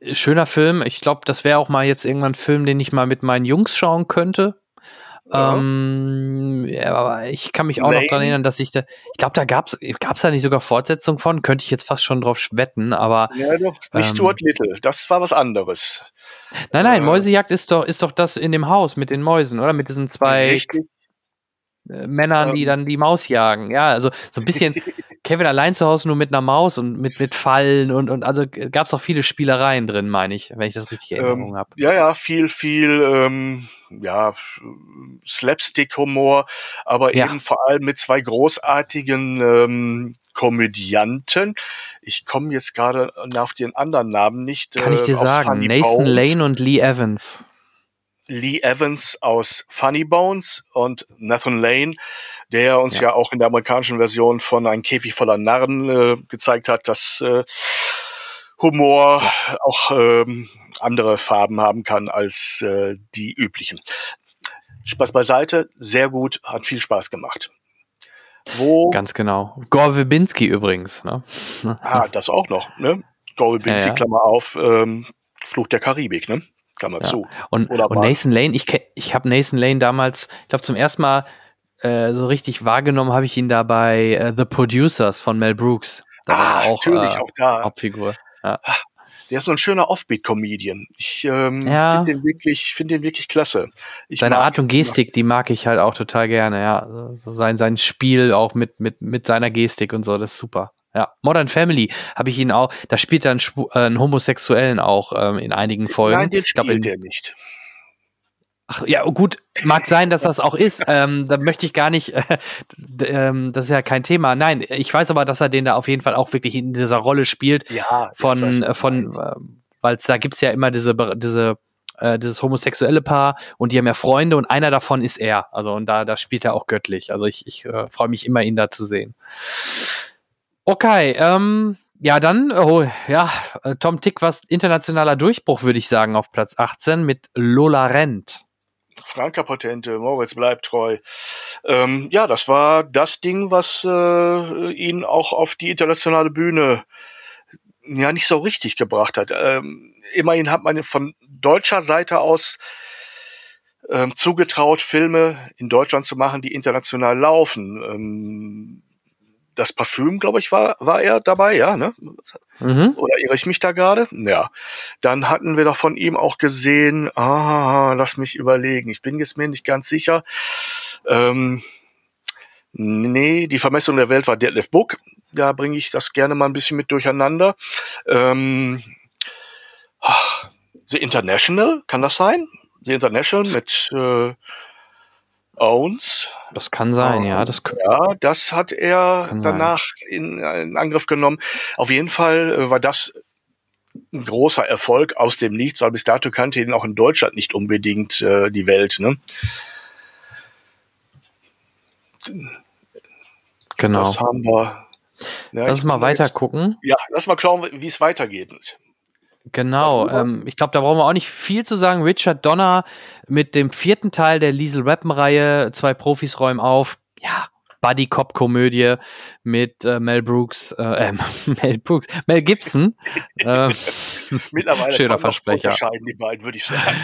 ja. Schöner Film. Ich glaube, das wäre auch mal jetzt irgendwann ein Film, den ich mal mit meinen Jungs schauen könnte. Ja. Ähm, ja, aber ich kann mich auch Lane. noch daran erinnern, dass ich da, ich glaube, da gab's, gab's da nicht sogar Fortsetzung von, könnte ich jetzt fast schon drauf wetten, aber. Ja, doch, nicht ähm, Stuart Little, das war was anderes. Nein, nein, äh, Mäusejagd ist doch, ist doch das in dem Haus mit den Mäusen, oder? Mit diesen zwei richtig. Äh, Männern, die ähm. dann die Maus jagen. Ja, also so ein bisschen Kevin allein zu Hause nur mit einer Maus und mit, mit Fallen und, und also gab es auch viele Spielereien drin, meine ich, wenn ich das richtig in Erinnerung ähm, habe. Ja, ja, viel, viel, ähm, ja, Slapstick-Humor, aber ja. eben vor allem mit zwei großartigen ähm, Komödianten. Ich komme jetzt gerade auf den anderen Namen nicht. Kann ich dir äh, sagen, Nathan Bones. Lane und Lee Evans. Lee Evans aus Funny Bones und Nathan Lane, der uns ja, ja auch in der amerikanischen Version von Ein Käfig voller Narren äh, gezeigt hat, dass äh, Humor ja. auch ähm, andere Farben haben kann als äh, die üblichen. Spaß beiseite, sehr gut, hat viel Spaß gemacht. Wo Ganz genau. Gore Verbinski übrigens. Ne? Ah, das auch noch. Ne? Gore Verbinski, ja, ja. Klammer auf, ähm, Fluch der Karibik. Ne? Klammer ja. zu. Und, und Nathan Lane, ich, ich habe Nathan Lane damals, ich glaube zum ersten Mal äh, so richtig wahrgenommen habe ich ihn da bei äh, The Producers von Mel Brooks. Da ah, auch, natürlich, äh, auch da. Hauptfigur. Ja. Der ist so ein schöner Offbeat-Comedian. Ich ähm, Ja. finde den wirklich, finde den wirklich klasse. Ich Seine Art und Gestik, die mag ich halt auch total gerne, ja. So sein, sein Spiel auch mit, mit, mit seiner Gestik und so, das ist super. Ja, Modern Family habe ich ihn auch, da spielt er einen, äh, einen Homosexuellen auch ähm, in einigen Folgen. Nein, den ich glaub, spielt in, er nicht. Ach, ja, gut, mag sein, dass das auch ist. Ähm, da möchte ich gar nicht, äh, ähm, das ist ja kein Thema. Nein, ich weiß aber, dass er den da auf jeden Fall auch wirklich in dieser Rolle spielt. Ja, von, weiß, äh, von, meinst. weil da gibt's ja immer diese, diese, äh, dieses homosexuelle Paar und die haben ja Freunde und einer davon ist er. Also und da, da spielt er auch göttlich. Also ich, ich äh, freue mich immer, ihn da zu sehen. Okay, ähm, ja, dann, oh, ja, äh, Tom Tick, was internationaler Durchbruch, würde ich sagen, auf Platz 18 mit Lola Rent. Franka Potente, Moritz bleibt treu. Ähm, ja, das war das Ding, was äh, ihn auch auf die internationale Bühne ja nicht so richtig gebracht hat. Ähm, immerhin hat man von deutscher Seite aus ähm, zugetraut, Filme in Deutschland zu machen, die international laufen. Ähm, das Parfüm, glaube ich, war, war er dabei, ja, ne? Mhm. Oder irre ich mich da gerade? Ja. Dann hatten wir doch von ihm auch gesehen, ah, lass mich überlegen, ich bin jetzt mir nicht ganz sicher. Ähm, nee, die Vermessung der Welt war Detlef Book. Da bringe ich das gerne mal ein bisschen mit durcheinander. Ähm, ah, The International, kann das sein? The International mit äh, Owens. Das kann sein, ja. Das, k- Ja, das hat er danach in, in Angriff genommen. Auf jeden Fall äh, war das ein großer Erfolg aus dem Nichts, weil bis dato kannte ihn auch in Deutschland nicht unbedingt äh, die Welt. Ne? genau. Das haben wir. Ja, Lass uns mal weiter jetzt- gucken. Ja, lass mal schauen, wie es weitergeht. Genau, ähm, ich glaube, da brauchen wir auch nicht viel zu sagen. Richard Donner mit dem vierten Teil der Liesel Rappen-Reihe, zwei Profis räumen auf. Ja, Buddy Cop Komödie mit äh, Mel Brooks, äh, äh, Mel Brooks, Mel Gibson. äh, Mittlerweile Schöner Versprecher. die beiden, würde ich sagen.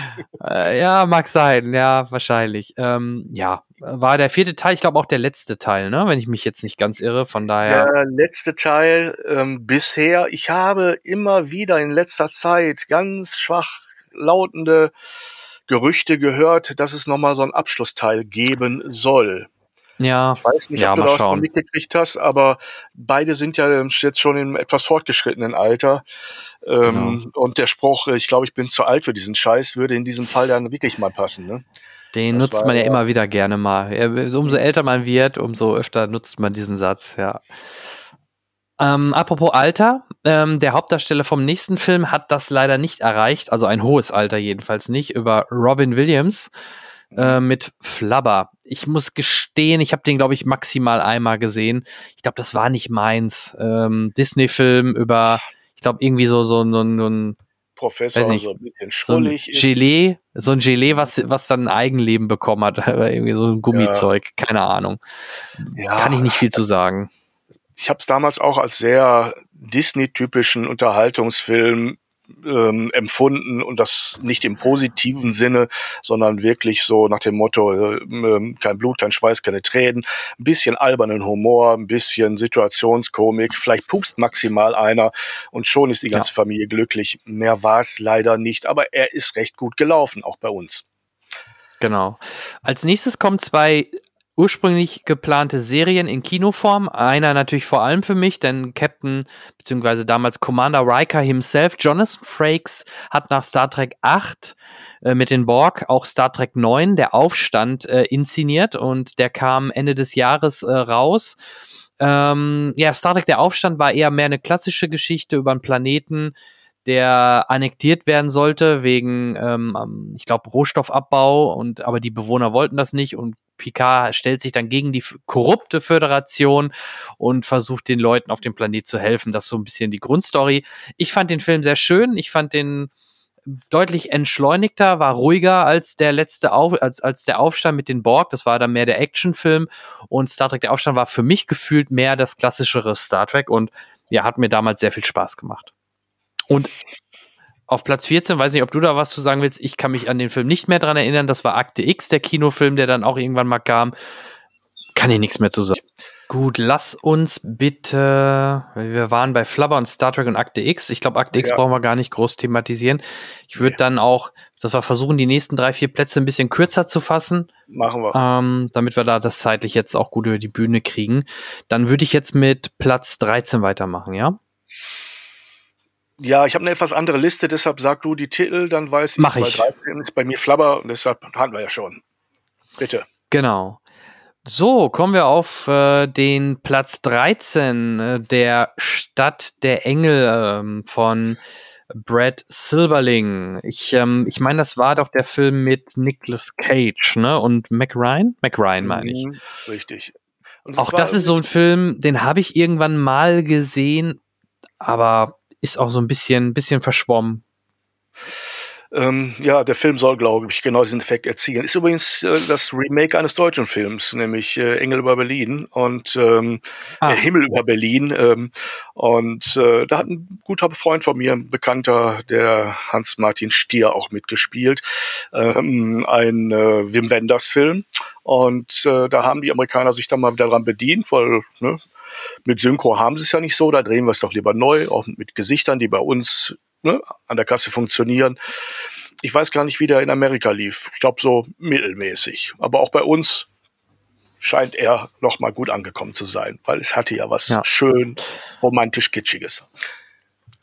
äh, ja, mag sein, ja, wahrscheinlich. Ähm, ja, war der vierte Teil, ich glaube auch der letzte Teil, ne? Wenn ich mich jetzt nicht ganz irre. Von daher. Der letzte Teil ähm, bisher, ich habe immer wieder in letzter Zeit ganz schwach lautende Gerüchte gehört, dass es nochmal so einen Abschlussteil geben soll. Ja, Ich weiß nicht, Ja, ob du mal da was von schauen. mitgekriegt hast, aber beide sind ja jetzt schon im etwas fortgeschrittenen Alter. Ähm, Genau. Und der Spruch, ich glaube, ich bin zu alt für diesen Scheiß, würde in diesem Fall dann wirklich mal passen. Ne? Den Das nutzt man ja ja- immer wieder gerne mal. Umso älter man wird, umso öfter nutzt man diesen Satz, ja. Ähm, apropos Alter, ähm, der Hauptdarsteller vom nächsten Film hat das leider nicht erreicht, also ein hohes Alter jedenfalls nicht, über Robin Williams äh, mit Flubber. Ich muss gestehen, ich habe den, glaube ich, maximal einmal gesehen. Ich glaube, das war nicht meins. Ähm, Disney-Film über, ich glaube, irgendwie so, so, so, so ein Professor, nicht. so ein bisschen so ein schrullig ist. Gelee, so ein Gelee, was, was dann ein Eigenleben bekommen hat, irgendwie so ein Gummizeug, keine Ahnung. Ja. Kann ich nicht viel zu sagen. ich habe es damals auch als sehr Disney-typischen Unterhaltungsfilm ähm, empfunden und das nicht im positiven Sinne, sondern wirklich so nach dem Motto, äh, ähm, kein Blut, kein Schweiß, keine Tränen, ein bisschen albernen Humor, ein bisschen Situationskomik, vielleicht pupst maximal einer und schon ist die ganze Familie glücklich. Mehr war es leider nicht, aber er ist recht gut gelaufen, auch bei uns. Genau. Als nächstes kommen zwei ursprünglich geplante Serien in Kinoform. Einer natürlich vor allem für mich, denn Captain beziehungsweise damals Commander Riker himself, Jonathan Frakes, hat nach Star Trek 8 äh, mit den Borg auch Star Trek 9, der Aufstand, äh, inszeniert und der kam Ende des Jahres äh, raus. Ähm, ja, Star Trek der Aufstand war eher mehr eine klassische Geschichte über einen Planeten, der annektiert werden sollte wegen, ähm, ich glaube, Rohstoffabbau und aber die Bewohner wollten das nicht und Picard stellt sich dann gegen die korrupte Föderation und versucht den Leuten auf dem Planet zu helfen. Das ist so ein bisschen die Grundstory. Ich fand den Film sehr schön. Ich fand den deutlich entschleunigter, war ruhiger als der letzte Auf als, als der Aufstand mit den Borg. Das war dann mehr der Actionfilm und Star Trek der Aufstand war für mich gefühlt mehr das klassischere Star Trek und ja, hat mir damals sehr viel Spaß gemacht. Und auf Platz 14, weiß nicht, ob du da was zu sagen willst, ich kann mich an den Film nicht mehr dran erinnern. Das war Akte X, der Kinofilm, der dann auch irgendwann mal kam. kann hier nichts mehr zu sagen. Gut, lass uns bitte, wir waren bei Flubber und Star Trek und Akte X. Ich glaube, Akte X Ja. brauchen wir gar nicht groß thematisieren. Ich würde Nee. dann auch, dass wir versuchen, die nächsten drei, vier Plätze ein bisschen kürzer zu fassen, Machen wir. ähm, damit wir da das zeitlich jetzt auch gut über die Bühne kriegen. Dann würde ich jetzt mit Platz 13 weitermachen, ja? Ja, ich habe eine etwas andere Liste, deshalb sag du die Titel, dann weiß ich. Mach weil ich. 13 ist bei mir Flabber und deshalb hatten wir ja schon. Bitte. Genau. So, kommen wir auf äh, den Platz 13 äh, der Stadt der Engel ähm, von Brad Silberling. Ich, ähm, ich meine, das war doch der Film mit Nicolas Cage, ne? Und Mac Ryan? Mac Ryan meine ich. Mhm, Richtig. Es Auch das ist so ein Film, den habe ich irgendwann mal gesehen, aber ist auch so ein bisschen, bisschen verschwommen. Ähm, ja, der Film soll, glaube ich, genau diesen Effekt erzielen. Ist übrigens äh, das Remake eines deutschen Films, nämlich äh, Engel über Berlin und ähm, Ah. äh, Himmel über Berlin. Ähm, und äh, da hat ein guter Freund von mir, ein Bekannter, der Hans-Martin Stier, auch mitgespielt. Ähm, ein äh, Wim Wenders-Film. Und äh, da haben die Amerikaner sich dann mal wieder dran bedient, weil ne, mit Synchro haben sie es ja nicht so, da drehen wir es doch lieber neu, auch mit Gesichtern, die bei uns ne, an der Kasse funktionieren. Ich weiß gar nicht, wie der in Amerika lief. Ich glaube so mittelmäßig. Aber auch bei uns scheint er noch mal gut angekommen zu sein, weil es hatte ja was Ja. schön romantisch kitschiges.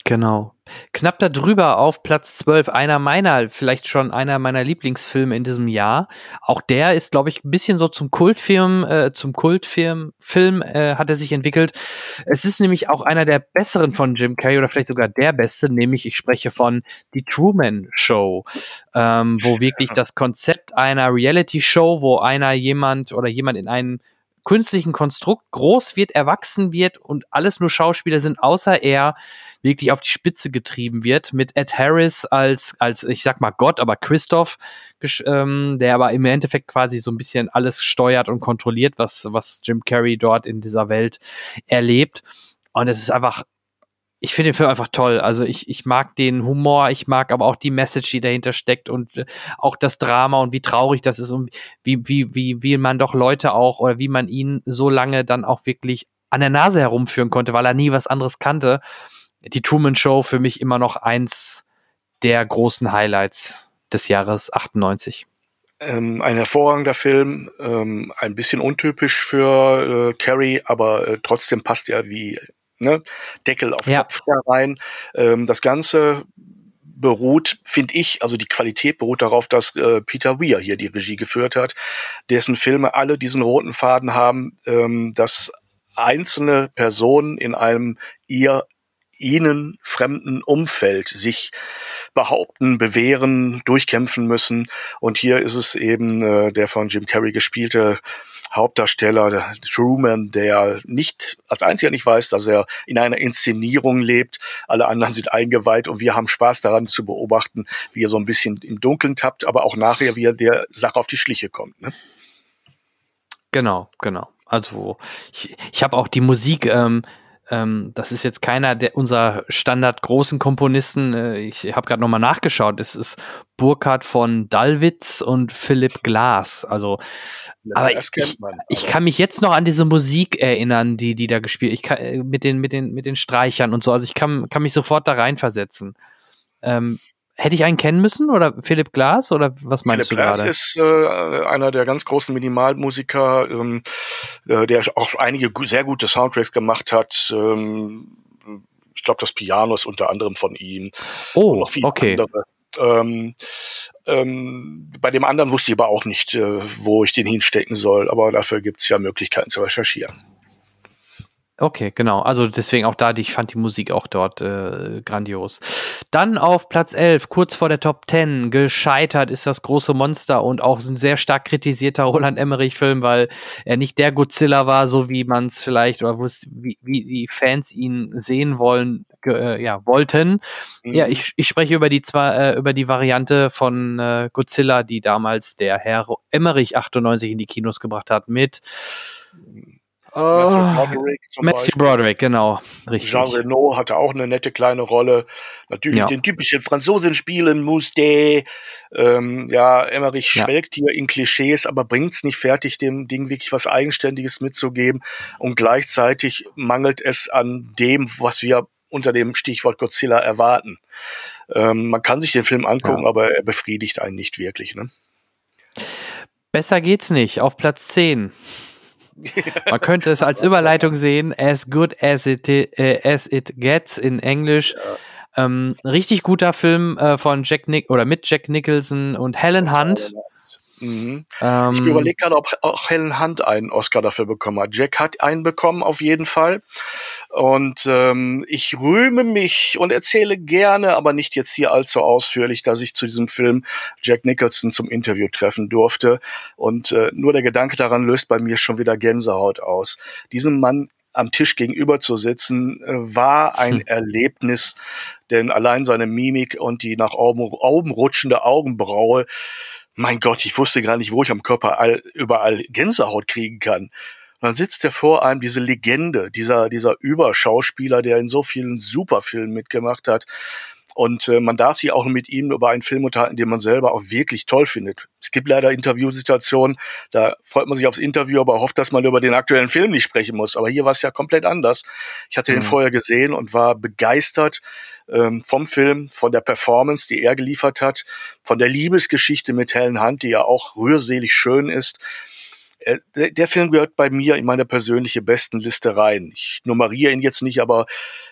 Genau. Knapp darüber auf Platz 12, einer meiner, vielleicht schon einer meiner Lieblingsfilme in diesem Jahr. Auch der ist, glaube ich, ein bisschen so zum Kultfilm, äh, zum Kultfilm Film äh, hat er sich entwickelt. Es ist nämlich auch einer der besseren von Jim Carrey oder vielleicht sogar der beste, nämlich ich spreche von Die Truman Show, ähm, wo wirklich das Konzept einer Reality Show, wo einer jemand oder jemand in einem künstlichen Konstrukt groß wird, erwachsen wird und alles nur Schauspieler sind, außer er wirklich auf die Spitze getrieben wird, mit Ed Harris als, als ich sag mal Gott, aber Christoph, ähm, der aber im Endeffekt quasi so ein bisschen alles steuert und kontrolliert, was, was Jim Carrey dort in dieser Welt erlebt. Und es ist einfach, ich finde den Film einfach toll. Also ich, ich mag den Humor, ich mag aber auch die Message, die dahinter steckt und äh, auch das Drama und wie traurig das ist und wie, wie, wie, wie man doch Leute auch oder wie man ihn so lange dann auch wirklich an der Nase herumführen konnte, weil er nie was anderes kannte. Die Truman Show für mich immer noch eins der großen Highlights des Jahres 98. Ähm, ein hervorragender Film, ähm, ein bisschen untypisch für äh, Carrie, aber äh, trotzdem passt er wie ne, Deckel auf Ja. Kopf da rein. Ähm, das Ganze beruht, finde ich, also die Qualität beruht darauf, dass äh, Peter Weir hier die Regie geführt hat, dessen Filme alle diesen roten Faden haben, ähm, dass einzelne Personen in einem ihr ihnen fremden Umfeld sich behaupten, bewähren, durchkämpfen müssen. Und hier ist es eben äh, der von Jim Carrey gespielte Hauptdarsteller, Truman, der nicht als einziger nicht weiß, dass er in einer Inszenierung lebt. Alle anderen sind eingeweiht und wir haben Spaß daran zu beobachten, wie er so ein bisschen im Dunkeln tappt, aber auch nachher, wie er der Sache auf die Schliche kommt. Ne? Genau, genau. Also ich, ich habe auch die Musik, ähm, ähm, das ist jetzt keiner der unserer Standard großen Komponisten. Äh, ich habe gerade nochmal nachgeschaut. Es ist Burkhard von Dallwitz und Philipp Glass. Also Aber das kennt man. ich aber- kann mich jetzt noch an diese Musik erinnern, die die da gespielt. Ich kann äh, mit den mit den mit den Streichern und so. Also ich kann kann mich sofort da reinversetzen. Ähm, hätte ich einen kennen müssen oder Philipp Glass oder was meinst Philipp du Glass gerade? ist äh, einer der ganz großen Minimalmusiker, ähm, äh, der auch einige sehr gute Soundtracks gemacht hat. Ähm, ich glaube, das Piano ist unter anderem von ihm. Oh, okay. andere. Ähm, ähm, bei dem anderen wusste ich aber auch nicht, äh, wo ich den hinstecken soll, aber dafür gibt es ja Möglichkeiten zu recherchieren. Okay, genau. Also deswegen auch da, ich fand die Musik auch dort äh, grandios. Dann auf Platz 11, kurz vor der Top 10, gescheitert ist das große Monster und auch ein sehr stark kritisierter Roland Emmerich-Film, weil er nicht der Godzilla war, so wie man es vielleicht oder wie, wie die Fans ihn sehen wollen, äh, ja, wollten. Ja, ich, ich spreche über die zwar äh, über die Variante von äh, Godzilla, die damals der Herr Emmerich 98 in die Kinos gebracht hat mit Matthew Broderick zum Matthew Beispiel. Broderick, genau. Richtig. Jean Reno hatte auch eine nette kleine Rolle. Natürlich ja. den typischen Franzosen spielen musste. Ähm, ja, Emmerich ja. schwelgt hier in Klischees, aber bringt es nicht fertig, dem Ding wirklich was Eigenständiges mitzugeben. Und gleichzeitig mangelt es an dem, was wir unter dem Stichwort Godzilla erwarten. Ähm, man kann sich den Film angucken, ja. aber er befriedigt einen nicht wirklich. Ne? Besser geht's nicht. Auf Platz 10. Man könnte es als Überleitung sehen, as good as it, äh, as it gets in Englisch. Ja. Ähm, richtig guter Film äh, von Jack Nick oder mit Jack Nicholson und Helen Hunt. Mhm. Ähm, ich überlege gerade, ob auch Helen Hunt einen Oscar dafür bekommen hat. Jack hat einen bekommen, auf jeden Fall. Und ähm, ich rühme mich und erzähle gerne, aber nicht jetzt hier allzu ausführlich, dass ich zu diesem Film Jack Nicholson zum Interview treffen durfte. Und äh, nur der Gedanke daran löst bei mir schon wieder Gänsehaut aus. Diesem Mann am Tisch gegenüber zu sitzen, äh, war ein hm. Erlebnis, denn allein seine Mimik und die nach oben, oben rutschende Augenbraue mein Gott, ich wusste gar nicht, wo ich am Körper all, überall Gänsehaut kriegen kann. Und dann sitzt er vor einem, diese Legende, dieser, dieser Überschauspieler, der in so vielen Superfilmen mitgemacht hat. Und äh, man darf sich auch mit ihm über einen Film unterhalten, den man selber auch wirklich toll findet. Es gibt leider Interviewsituationen, da freut man sich aufs Interview, aber hofft, dass man über den aktuellen Film nicht sprechen muss. Aber hier war es ja komplett anders. Ich hatte mhm. den vorher gesehen und war begeistert ähm, vom Film, von der Performance, die er geliefert hat, von der Liebesgeschichte mit Helen Hunt, die ja auch rührselig schön ist. Äh, der, Film gehört bei mir in meine persönliche Bestenliste rein. Ich nummeriere ihn jetzt nicht, aber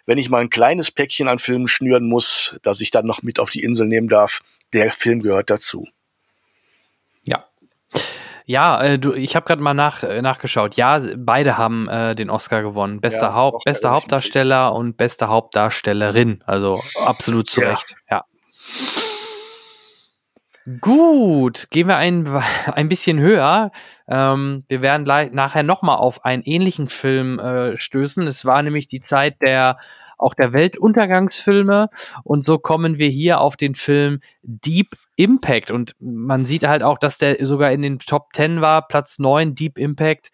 wenn ich mal ein kleines Päckchen an Filmen schnüren muss, dass ich dann noch mit auf die Insel nehmen darf, der Film gehört dazu. Ja. Ja, äh, du, ich habe gerade mal nach, äh, nachgeschaut. Ja, beide haben äh, den Oscar gewonnen. Bester, ja, Haupt, bester Hauptdarsteller und beste Hauptdarstellerin. Also absolut zu ja. Recht. Ja. Gut, gehen wir ein, ein bisschen höher. Ähm, wir werden nachher nochmal auf einen ähnlichen Film äh, stößen. Es war nämlich die Zeit der auch der Weltuntergangsfilme und so kommen wir hier auf den Film Deep Impact und man sieht halt auch, dass der sogar in den Top 10 war, Platz 9 Deep Impact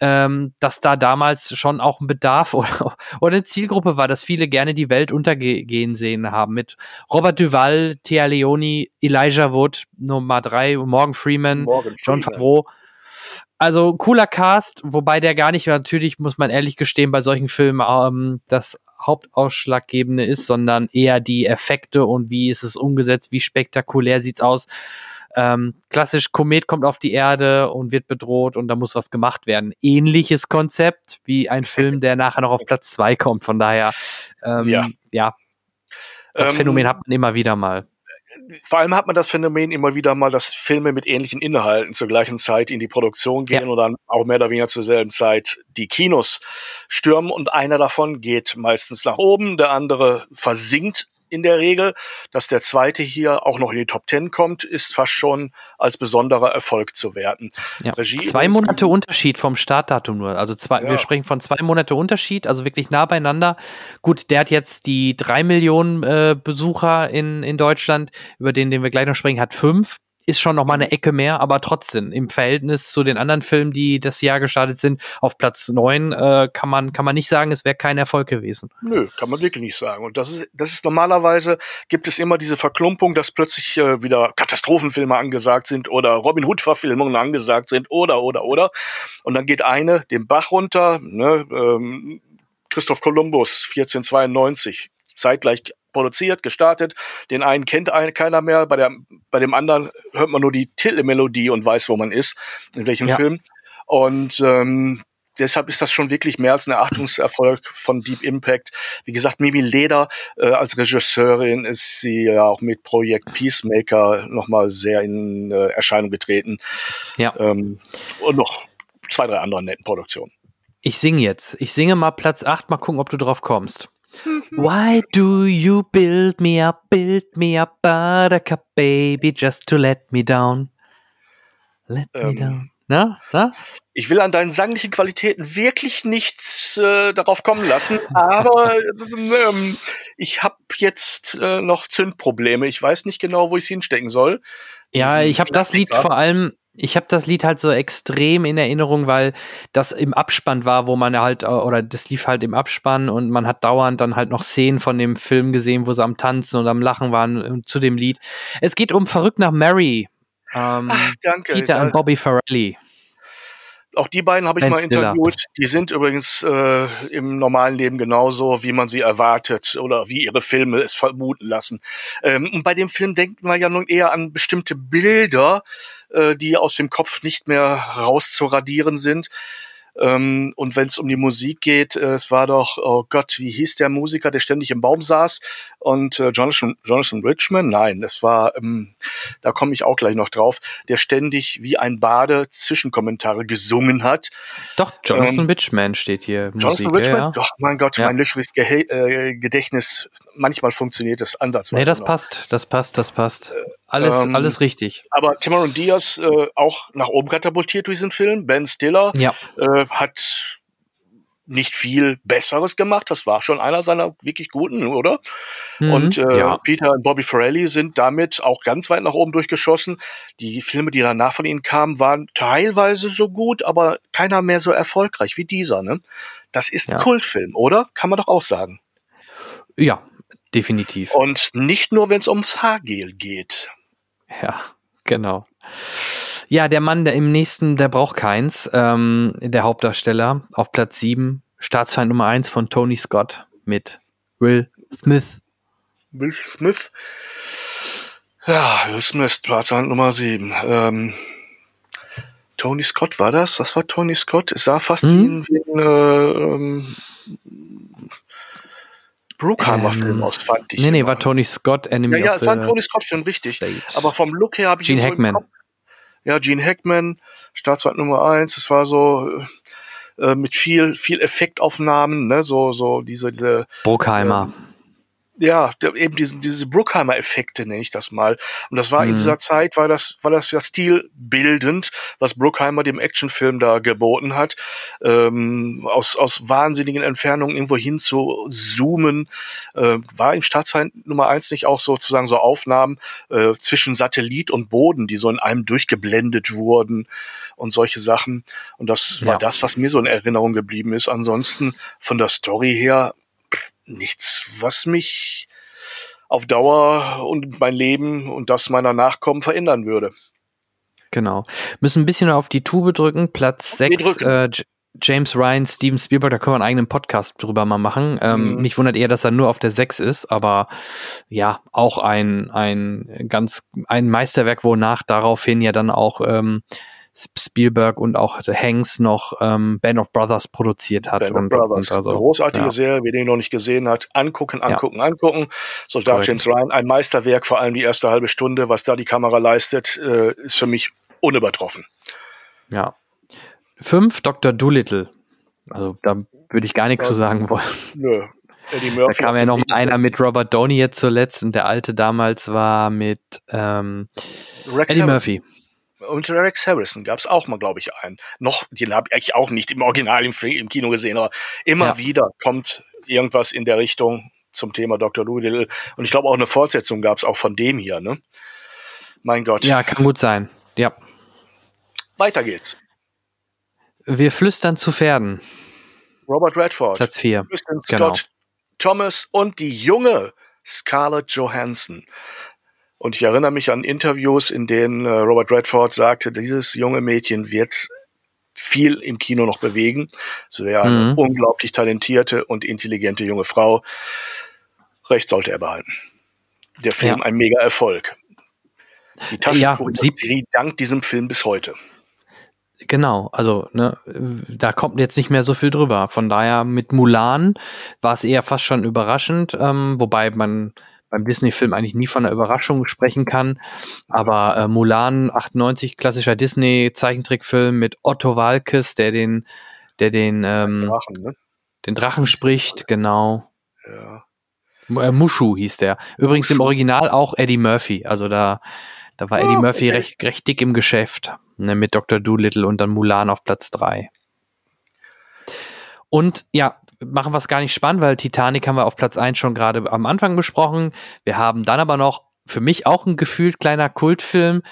ähm, dass da damals schon auch ein Bedarf oder, oder eine Zielgruppe war, dass viele gerne die Welt untergehen sehen haben. Mit Robert Duval, Thea Leoni, Elijah Wood, Nummer drei, Morgan Freeman, Morgan John Favreau. Also cooler Cast, wobei der gar nicht natürlich, muss man ehrlich gestehen, bei solchen Filmen ähm, das Hauptausschlaggebende ist, sondern eher die Effekte und wie ist es umgesetzt, wie spektakulär sieht's aus. Ähm, klassisch, Komet kommt auf die Erde und wird bedroht und da muss was gemacht werden. Ähnliches Konzept wie ein Film, der nachher noch auf Platz zwei kommt. Von daher, ähm, ja. ja. Das ähm, Phänomen hat man immer wieder mal. Vor allem hat man das Phänomen immer wieder mal, dass Filme mit ähnlichen Inhalten zur gleichen Zeit in die Produktion gehen ja. und dann auch mehr oder weniger zur selben Zeit die Kinos stürmen und einer davon geht meistens nach oben, der andere versinkt in der Regel. Dass der zweite hier auch noch in die Top Ten kommt, ist fast schon als besonderer Erfolg zu werten. Ja. zwei Monate Unterschied vom Startdatum nur. Also zwei, ja. wir sprechen von zwei Monate Unterschied, also wirklich nah beieinander. Gut, der hat jetzt die drei Millionen äh, Besucher in, in Deutschland, über den, den wir gleich noch sprechen, hat fünf ist schon noch mal eine Ecke mehr, aber trotzdem im Verhältnis zu den anderen Filmen, die das Jahr gestartet sind, auf Platz neun äh, kann man kann man nicht sagen, es wäre kein Erfolg gewesen. Nö, kann man wirklich nicht sagen. Und das ist das ist normalerweise gibt es immer diese Verklumpung, dass plötzlich äh, wieder Katastrophenfilme angesagt sind oder Robin Hood Verfilmungen angesagt sind oder oder oder und dann geht eine den Bach runter, ne, ähm, Christoph Kolumbus 1492 zeitgleich produziert, gestartet. Den einen kennt ein, keiner mehr, bei, der, bei dem anderen hört man nur die Titelmelodie und weiß, wo man ist, in welchem ja. Film. Und ähm, deshalb ist das schon wirklich mehr als ein Achtungserfolg von Deep Impact. Wie gesagt, Mimi Leder äh, als Regisseurin ist sie ja auch mit Projekt Peacemaker nochmal sehr in äh, Erscheinung getreten. Ja. Ähm, und noch zwei, drei andere netten Produktionen. Ich singe jetzt. Ich singe mal Platz 8, mal gucken, ob du drauf kommst. Why do you build me up, build me up, buttercup baby, just to let me down? Let ähm, me down. Na, na? Ich will an deinen sanglichen Qualitäten wirklich nichts äh, darauf kommen lassen, aber ähm, ich habe jetzt äh, noch Zündprobleme. Ich weiß nicht genau, wo ich es hinstecken soll. Ja, ich habe das Lied vor allem ich habe das Lied halt so extrem in Erinnerung, weil das im Abspann war, wo man halt, äh, oder das lief halt im Abspann und man hat dauernd dann halt noch Szenen von dem Film gesehen, wo sie am Tanzen und am Lachen waren zu dem Lied. Es geht um Verrückt nach Mary. Ähm, Ach, danke. Peter und Bobby Farrelly. Auch die beiden habe ich ben mal Stiller. interviewt. Die sind übrigens äh, im normalen Leben genauso, wie man sie erwartet oder wie ihre Filme es vermuten lassen. Ähm, und bei dem Film denkt man ja nun eher an bestimmte Bilder, äh, die aus dem Kopf nicht mehr rauszuradieren sind. Ähm, und wenn es um die Musik geht, äh, es war doch, oh Gott, wie hieß der Musiker, der ständig im Baum saß? Und äh, Jonathan, Jonathan Richman? Nein, es war, ähm, da komme ich auch gleich noch drauf, der ständig wie ein Bade Zwischenkommentare gesungen hat. Doch, Jonathan ähm, Richman steht hier. Jonathan Musik, Richman? Ja, ja. Doch, mein Gott, ja. mein löchriges Ge äh, Gedächtnis manchmal funktioniert es ansatzweise. Nee, das noch. passt, das passt, das passt. Alles, ähm, alles richtig. Aber Cameron Diaz äh, auch nach oben katapultiert durch diesen Film. Ben Stiller ja. äh, hat nicht viel Besseres gemacht. Das war schon einer seiner wirklich guten, oder? Mhm, und äh, ja. Peter und Bobby Farrelly sind damit auch ganz weit nach oben durchgeschossen. Die Filme, die danach von ihnen kamen, waren teilweise so gut, aber keiner mehr so erfolgreich wie dieser. Ne? Das ist ein ja. Kultfilm, oder? Kann man doch auch sagen. Ja, Definitiv. Und nicht nur, wenn es ums Haargel geht. Ja, genau. Ja, der Mann, der im nächsten, der braucht keins. Ähm, der Hauptdarsteller auf Platz 7, Staatsfeind Nummer 1 von Tony Scott mit Will Smith. Will Smith. Ja, Will Smith, Staatsfeind Nummer 7. Ähm, Tony Scott war das? Das war Tony Scott. Es sah fast mhm. wie ein, äh, ähm, Bruckheimer-Film ähm, aus, fand ich. Nee, nee, war Tony Scott, Enemy Ja, ja, es war ein Tony Scott-Film, richtig. State. Aber vom Look her habe ich Gene Hackman. So ja, Gene Hackman, Staatsrat Nummer eins. Es war so äh, mit viel, viel Effektaufnahmen, ne, so, so diese, diese. Bruckheimer. Ähm, ja, eben diese, diese Bruckheimer-Effekte nenne ich das mal. Und das war mhm. in dieser Zeit, war das, war das ja stilbildend, was Bruckheimer dem Actionfilm da geboten hat, ähm, aus, aus wahnsinnigen Entfernungen irgendwo hin zu zoomen. Äh, war im Staatsfeind Nummer eins nicht auch sozusagen so Aufnahmen äh, zwischen Satellit und Boden, die so in einem durchgeblendet wurden und solche Sachen. Und das war ja. das, was mir so in Erinnerung geblieben ist. Ansonsten von der Story her nichts, was mich auf Dauer und mein Leben und das meiner Nachkommen verändern würde. Genau. Müssen ein bisschen auf die Tube drücken. Platz 6, äh, James Ryan, Steven Spielberg, da können wir einen eigenen Podcast drüber mal machen. Ähm, mhm. Mich wundert eher, dass er nur auf der 6 ist, aber ja, auch ein, ein ganz, ein Meisterwerk, wonach daraufhin ja dann auch ähm, Spielberg und auch Hanks noch ähm, Band of Brothers produziert hat. Band und, of Brothers. Und also, Großartige ja. Serie, wer den noch nicht gesehen hat, angucken, angucken, ja. angucken. Soldat James Ryan, ein Meisterwerk, vor allem die erste halbe Stunde, was da die Kamera leistet, äh, ist für mich unübertroffen. Ja. Fünf, Dr. Doolittle. Also da würde ich gar nichts ja. zu sagen wollen. Nö. Eddie Murphy da kam ja noch mal einer mit Robert Downey jetzt zuletzt und der alte damals war mit ähm, Eddie Murphy und Rex Harrison gab es auch mal, glaube ich, einen. Noch, den habe ich auch nicht im Original im, im Kino gesehen, aber immer ja. wieder kommt irgendwas in der Richtung zum Thema Dr. Doolittle. Und ich glaube auch eine Fortsetzung gab es auch von dem hier, ne? Mein Gott. Ja, kann gut sein. Ja. Weiter geht's. Wir flüstern zu Pferden. Robert Redford. Platz 4. Kristen genau. Scott Thomas und die junge Scarlett Johansson. Und ich erinnere mich an Interviews, in denen äh, Robert Redford sagte, dieses junge Mädchen wird viel im Kino noch bewegen. Sie wäre eine mhm. unglaublich talentierte und intelligente junge Frau. Recht sollte er behalten. Der Film ja. ein mega Erfolg. Die Taschenindustrie ja, dankt diesem Film bis heute. Genau, also ne, da kommt jetzt nicht mehr so viel drüber. Von daher mit Mulan war es eher fast schon überraschend, ähm, wobei man beim Disney-Film eigentlich nie von einer Überraschung sprechen kann. Aber äh, Mulan 98, klassischer Disney-Zeichentrickfilm mit Otto Walkes, der den, der den, ähm, Drachen, ne? den Drachen spricht, genau. Ja. Äh, Mushu hieß der. Übrigens Mushu. im Original auch Eddie Murphy. Also da, da war oh, Eddie Murphy okay. recht, recht dick im Geschäft. Ne, mit Dr. Doolittle und dann Mulan auf Platz 3. Und ja, machen wir es gar nicht spannend, weil Titanic haben wir auf Platz 1 schon gerade am Anfang besprochen. Wir haben dann aber noch für mich auch ein gefühlt kleiner Kultfilm,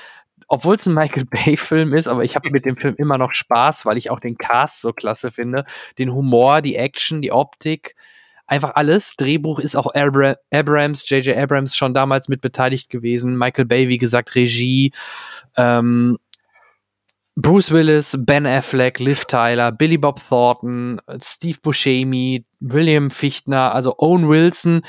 obwohl es ein Michael Bay-Film ist, aber ich habe mit dem Film immer noch Spaß, weil ich auch den Cast so klasse finde. Den Humor, die Action, die Optik, einfach alles. Drehbuch ist auch Abra Abrams, J.J. Abrams schon damals mit beteiligt gewesen. Michael Bay, wie gesagt, Regie. Ähm, Bruce Willis, Ben Affleck, Liv Tyler, Billy Bob Thornton, Steve Buscemi, William Fichtner, also Owen Wilson,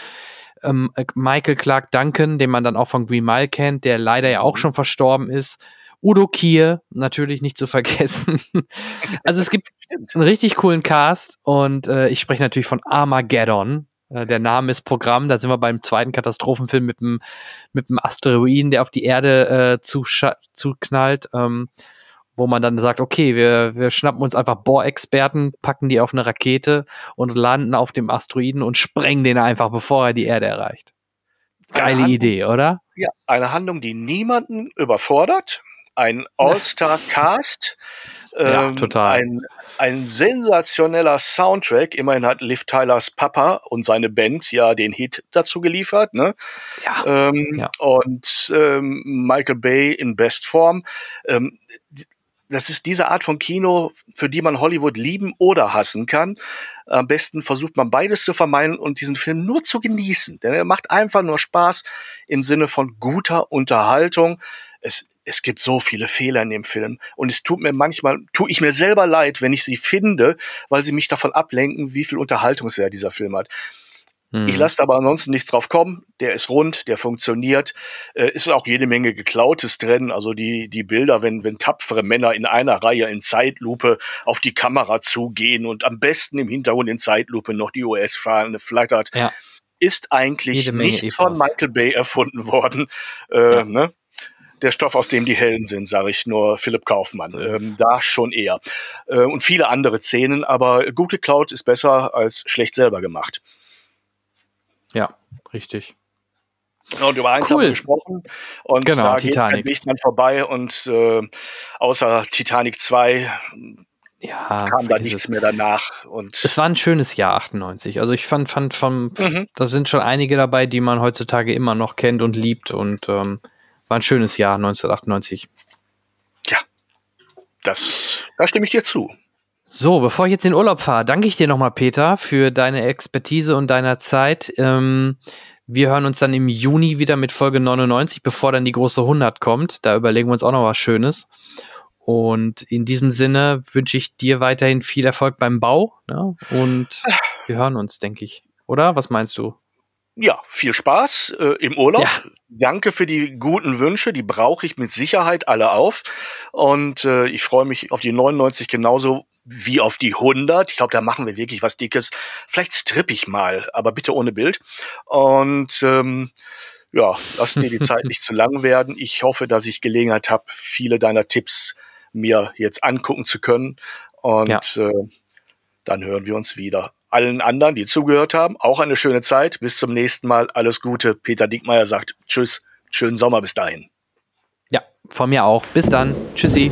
ähm, Michael Clark Duncan, den man dann auch von Green Mile kennt, der leider ja auch schon verstorben ist. Udo Kier, natürlich nicht zu vergessen. also es gibt einen richtig coolen Cast und äh, ich spreche natürlich von Armageddon. Äh, der Name ist Programm, da sind wir beim zweiten Katastrophenfilm mit dem, mit dem Asteroiden, der auf die Erde äh, zuknallt. Ähm, wo man dann sagt, okay, wir, wir schnappen uns einfach Bohrexperten, packen die auf eine Rakete und landen auf dem Asteroiden und sprengen den einfach, bevor er die Erde erreicht. Geile Handlung, Idee, oder? Ja, eine Handlung, die niemanden überfordert. Ein All-Star-Cast. ja, ähm, total. Ein, ein sensationeller Soundtrack. Immerhin hat Liv Tylers Papa und seine Band ja den Hit dazu geliefert. Ne? Ja, ähm, ja. Und ähm, Michael Bay in Bestform. Ähm, das ist diese Art von Kino, für die man Hollywood lieben oder hassen kann. Am besten versucht man beides zu vermeiden und diesen Film nur zu genießen. Denn er macht einfach nur Spaß im Sinne von guter Unterhaltung. Es, es gibt so viele Fehler in dem Film und es tut mir manchmal, tue ich mir selber leid, wenn ich sie finde, weil sie mich davon ablenken, wie viel Unterhaltungswert dieser Film hat. Ich mhm. lasse aber ansonsten nichts drauf kommen. Der ist rund, der funktioniert. Äh, ist auch jede Menge geklautes drin. Also die, die Bilder, wenn, wenn tapfere Männer in einer Reihe in Zeitlupe auf die Kamera zugehen und am besten im Hintergrund in Zeitlupe noch die US-Fahne flattert, ja. ist eigentlich nicht Ethos. von Michael Bay erfunden worden. Äh, ja. ne? der Stoff, aus dem die Hellen sind, sage ich nur Philipp Kaufmann. Ähm, da schon eher. Äh, und viele andere Szenen, aber gut geklaut ist besser als schlecht selber gemacht. Ja, richtig. Und über eins cool. haben wir gesprochen. Und genau, da Titanic. geht Licht dann vorbei und äh, außer Titanic 2 ja, kam da nichts mehr danach. Und es war ein schönes Jahr 98. Also ich fand, fand von, mhm. da sind schon einige dabei, die man heutzutage immer noch kennt und liebt und ähm, war ein schönes Jahr 1998. Ja, das, da stimme ich dir zu. So, bevor ich jetzt in den Urlaub fahre, danke ich dir nochmal, Peter, für deine Expertise und deiner Zeit. Ähm, wir hören uns dann im Juni wieder mit Folge 99, bevor dann die große 100 kommt. Da überlegen wir uns auch noch was Schönes. Und in diesem Sinne wünsche ich dir weiterhin viel Erfolg beim Bau. Ne? Und wir hören uns, denke ich. Oder? Was meinst du? Ja, viel Spaß äh, im Urlaub. Ja. Danke für die guten Wünsche, die brauche ich mit Sicherheit alle auf. Und äh, ich freue mich auf die 99 genauso wie auf die 100. Ich glaube, da machen wir wirklich was Dickes. Vielleicht stripp ich mal, aber bitte ohne Bild. Und ähm, ja, lass dir die Zeit nicht zu lang werden. Ich hoffe, dass ich Gelegenheit habe, viele deiner Tipps mir jetzt angucken zu können. Und ja. äh, dann hören wir uns wieder. Allen anderen, die zugehört haben, auch eine schöne Zeit. Bis zum nächsten Mal. Alles Gute. Peter Dickmeier sagt Tschüss. Schönen Sommer bis dahin. Ja, von mir auch. Bis dann. Tschüssi.